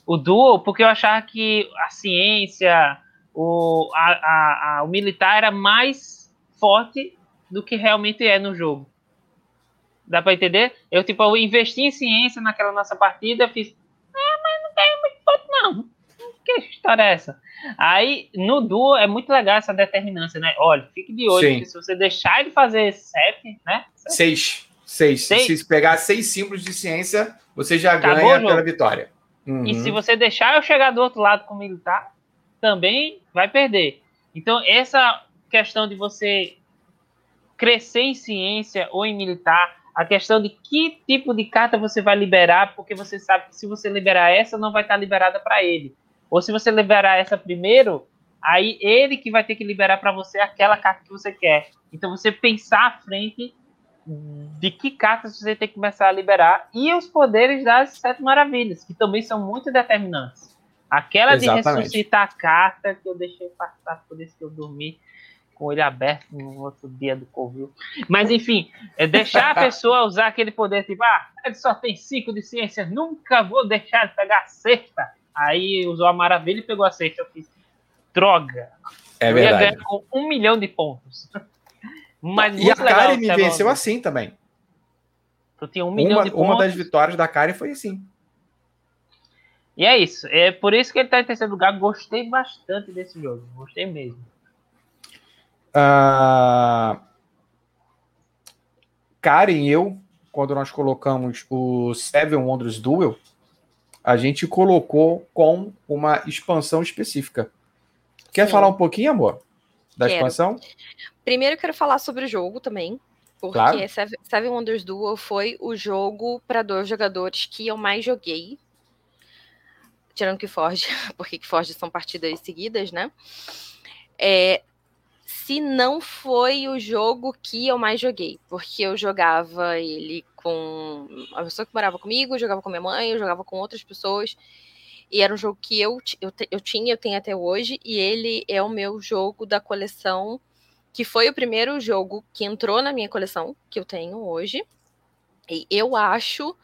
o Duo, porque eu achava que a ciência, o, a, a, a, o militar era mais forte do que realmente é no jogo. Dá para entender? Eu, tipo, eu investi em ciência naquela nossa partida, fiz. Ah, mas não tem muito ponto, não. Que história é essa? Aí, no duo, é muito legal essa determinância, né? Olha, fique de olho, que se você deixar ele fazer sete, né? Seis. Seis. seis. Se pegar seis símbolos de ciência, você já Acabou ganha pela vitória. Uhum. E se você deixar eu chegar do outro lado com o militar, também vai perder. Então, essa questão de você crescer em ciência ou em militar, a questão de que tipo de carta você vai liberar, porque você sabe que se você liberar essa, não vai estar liberada para ele. Ou se você liberar essa primeiro, aí ele que vai ter que liberar para você aquela carta que você quer. Então você pensar à frente de que cartas você tem que começar a liberar e os poderes das sete maravilhas, que também são muito determinantes. Aquela Exatamente. de ressuscitar a carta que eu deixei passar por isso que eu dormi com ele aberto no outro dia do Covil. Mas, enfim, é deixar a pessoa usar aquele poder, tipo, ah, ele só tem cinco de ciência, nunca vou deixar de pegar a sexta. Aí usou a maravilha e pegou a sexta. Eu fiz, droga. É eu verdade. ia ganhar com um milhão de pontos. Mas e a Kari me venceu assim também. Tu tinha um milhão uma, de pontos. Uma das vitórias da Kari foi assim. E é isso. É por isso que ele está em terceiro lugar. Gostei bastante desse jogo. Gostei mesmo. Uh, Karen e eu, quando nós colocamos o Seven Wonders Duel, a gente colocou com uma expansão específica. Quer Sim. falar um pouquinho, amor, da quero. expansão? Primeiro, eu quero falar sobre o jogo também. Porque claro. Seven Wonders Duel foi o jogo para dois jogadores que eu mais joguei. Tirando que Forge, <laughs> porque que Forge são partidas seguidas, né? É, se não foi o jogo que eu mais joguei, porque eu jogava ele com a pessoa que morava comigo, eu jogava com minha mãe, eu jogava com outras pessoas. E era um jogo que eu, eu, eu tinha, eu tenho até hoje, e ele é o meu jogo da coleção, que foi o primeiro jogo que entrou na minha coleção, que eu tenho hoje. E eu acho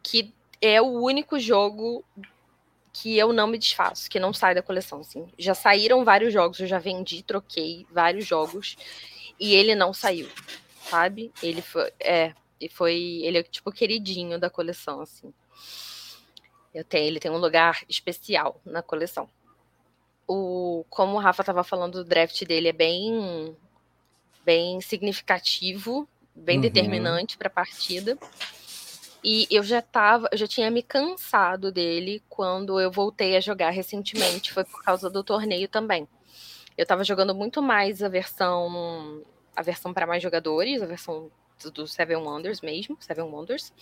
que é o único jogo que eu não me desfaço, que não sai da coleção, assim. Já saíram vários jogos, eu já vendi, troquei vários jogos e ele não saiu, sabe? Ele foi, é, e foi, ele é tipo queridinho da coleção, assim. Eu tenho, ele tem um lugar especial na coleção. O, como o Rafa estava falando, o draft dele é bem, bem significativo, bem uhum. determinante para a partida. E eu já tava, eu já tinha me cansado dele quando eu voltei a jogar recentemente, foi por causa do torneio também. Eu tava jogando muito mais a versão a versão para mais jogadores, a versão do Seven Wonders mesmo, Seven Wonders.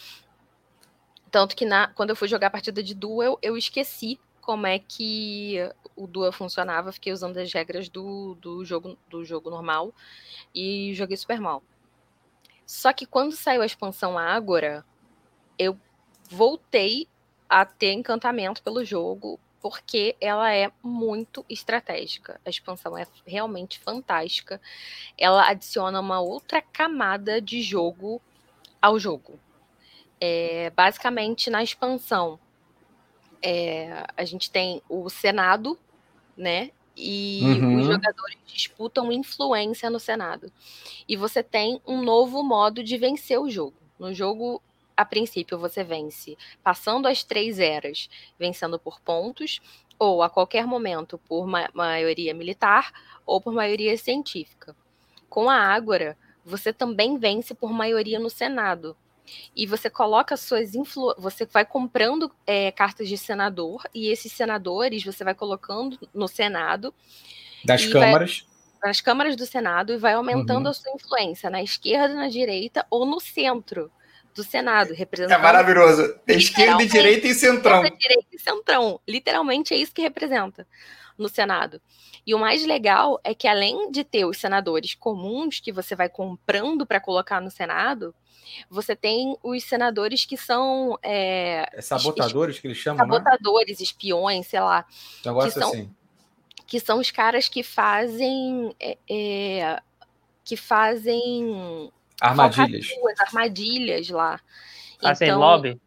Tanto que na, quando eu fui jogar a partida de duel, eu esqueci como é que o duel funcionava, fiquei usando as regras do, do, jogo, do jogo normal e joguei super mal. Só que quando saiu a expansão Ágora, eu voltei a ter encantamento pelo jogo, porque ela é muito estratégica. A expansão é realmente fantástica. Ela adiciona uma outra camada de jogo ao jogo. É, basicamente, na expansão, é, a gente tem o Senado, né? E uhum. os jogadores disputam influência no Senado. E você tem um novo modo de vencer o jogo. No jogo a princípio você vence passando as três eras, vencendo por pontos, ou a qualquer momento por ma maioria militar ou por maioria científica. Com a Ágora, você também vence por maioria no Senado. E você coloca suas influ... você vai comprando é, cartas de senador, e esses senadores você vai colocando no Senado. Das câmaras. Vai, nas câmaras do Senado e vai aumentando uhum. a sua influência na esquerda, na direita ou no centro do Senado, representando. É maravilhoso. Esquerda, direita e centrão. Esquerda, direita e centrão. Literalmente é isso que representa no Senado. E o mais legal é que, além de ter os senadores comuns que você vai comprando para colocar no Senado, você tem os senadores que são. É, é sabotadores que eles chamam? Né? Sabotadores, né? espiões, sei lá. Negócio que são, assim. Que são os caras que fazem. É, é, que fazem Armadilhas. armadilhas lá. Fazem então, lobby?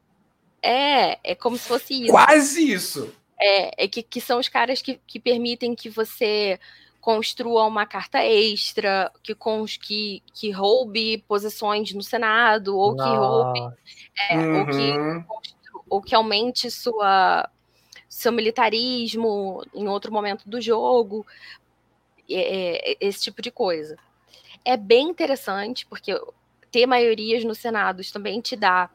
É, é como se fosse isso. Quase isso! É, é que, que são os caras que, que permitem que você construa uma carta extra, que, que, que roube posições no Senado, ou que roube, é, uhum. ou, que, ou que aumente sua, seu militarismo em outro momento do jogo, é, é, esse tipo de coisa é bem interessante, porque ter maiorias no Senado também te dá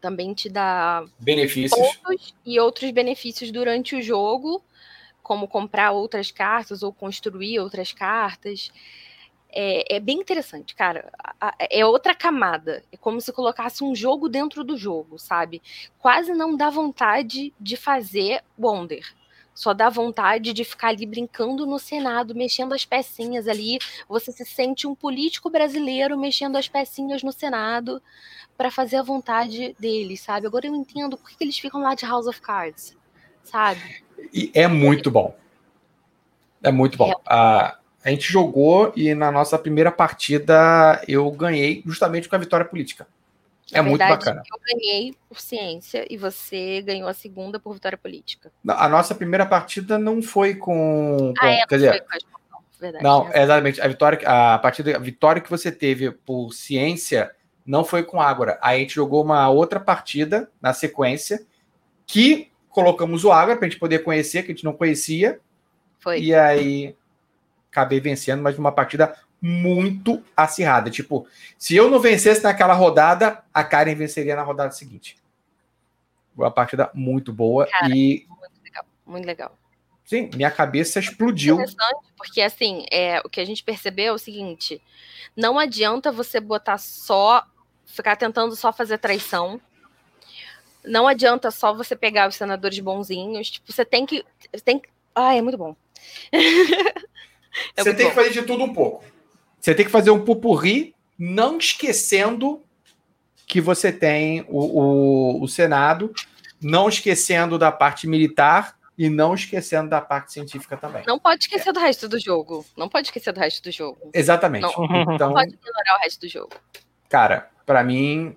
também te dá benefícios e outros benefícios durante o jogo, como comprar outras cartas ou construir outras cartas. É, é, bem interessante, cara. É outra camada. É como se colocasse um jogo dentro do jogo, sabe? Quase não dá vontade de fazer Wonder. Só dá vontade de ficar ali brincando no Senado, mexendo as pecinhas ali. Você se sente um político brasileiro mexendo as pecinhas no Senado para fazer a vontade deles, sabe? Agora eu entendo por que eles ficam lá de House of Cards, sabe? E é muito bom. É muito bom. É. A, a gente jogou e na nossa primeira partida eu ganhei justamente com a vitória política. É muito bacana. Eu ganhei por ciência e você ganhou a segunda por vitória política. A nossa primeira partida não foi com. Ah, é, quer dizer, com Verdade, não, é. exatamente. A vitória, a partida, a vitória que você teve por ciência não foi com Ágora. Aí a gente jogou uma outra partida na sequência que colocamos o Ágora para a gente poder conhecer, que a gente não conhecia. Foi. E aí acabei vencendo, mas uma partida muito acirrada. Tipo, se eu não vencesse naquela rodada, a Karen venceria na rodada seguinte. Uma partida muito boa Cara, e. Muito legal, muito legal. Sim, minha cabeça explodiu. Interessante, porque assim, é, o que a gente percebeu é o seguinte: não adianta você botar só, ficar tentando só fazer traição. Não adianta só você pegar os senadores bonzinhos. Tipo, você tem que. Tem, ah, é muito bom. <laughs> É você tem bom. que fazer de tudo um pouco. Você tem que fazer um pupurri, não esquecendo que você tem o, o, o Senado, não esquecendo da parte militar e não esquecendo da parte científica também. Não pode esquecer é. do resto do jogo. Não pode esquecer do resto do jogo. Exatamente. Não, então, não pode ignorar o resto do jogo. Cara, para mim,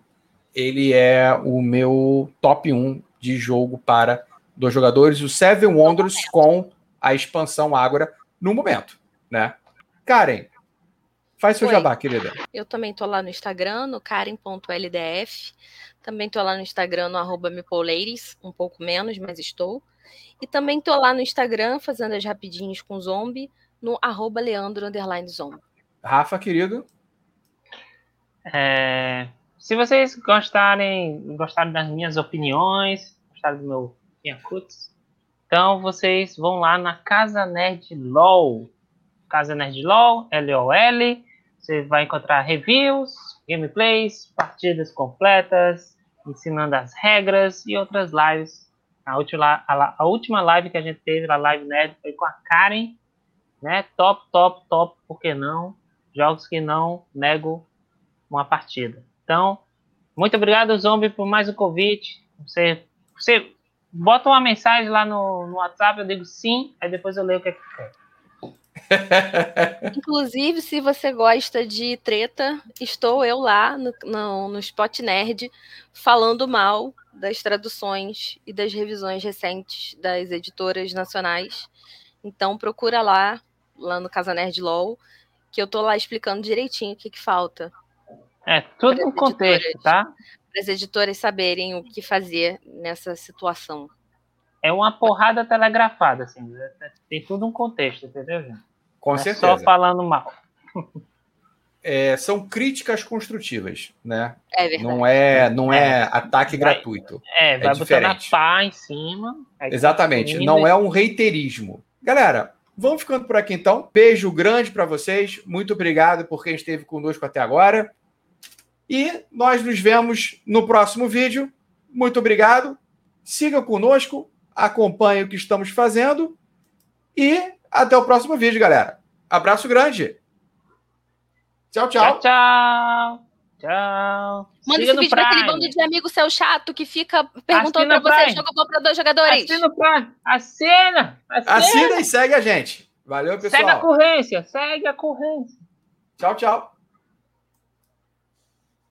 ele é o meu top 1 de jogo para dois jogadores. O Seven Wonders com a expansão Ágora no momento, né? Karen, faz seu Oi. jabá, querida. Eu também tô lá no Instagram, no karen.ldf. Também tô lá no Instagram, no arroba um pouco menos, mas estou. E também tô lá no Instagram, fazendo as rapidinhas com zombie, no arroba Leandro Zombie. Rafa, querido. É, se vocês gostarem, gostarem das minhas opiniões, gostaram do meu Yakuts, então vocês vão lá na Casa Nerd LOL. Casa Nerd LOL, L-O-L. Você vai encontrar reviews, gameplays, partidas completas, ensinando as regras e outras lives a última, a, a, última live que a gente teve, a live nerd, foi com a Karen, né? Top, top, top, por que não? Jogos que não nego uma partida. Então, muito obrigado, Zombie, por mais um convite. Você, você bota uma mensagem lá no, no WhatsApp, eu digo sim, aí depois eu leio o que é que quer. <laughs> Inclusive, se você gosta de treta, estou eu lá no, no, no Spot Nerd falando mal das traduções e das revisões recentes das editoras nacionais. Então procura lá, lá no Casa Nerd LOL, que eu tô lá explicando direitinho o que, que falta. É, tudo no contexto, tá? Para as editoras saberem o que fazer nessa situação. É uma porrada telegrafada, assim. É, tem tudo um contexto, entendeu, gente? Com é certeza. Só falando mal. É, são críticas construtivas, né? É verdade. Não é, não é, é ataque vai, gratuito. É, vai é diferente. botando a pá em cima. Exatamente. Não é um reiterismo. Galera, vamos ficando por aqui então. Beijo grande para vocês. Muito obrigado por quem esteve conosco até agora. E nós nos vemos no próximo vídeo. Muito obrigado. Siga conosco, acompanhe o que estamos fazendo e até o próximo vídeo, galera. Abraço grande. Tchau, tchau. Tchau, tchau. Tchau. Manda esse vídeo pra aquele bando de amigo seu chato que fica perguntando pra você, jogo bom pra dois jogadores. Assina o Prime. Assina. Assina. Assina e segue a gente. Valeu, pessoal. Segue a corrência. Segue a corrência. Tchau, tchau.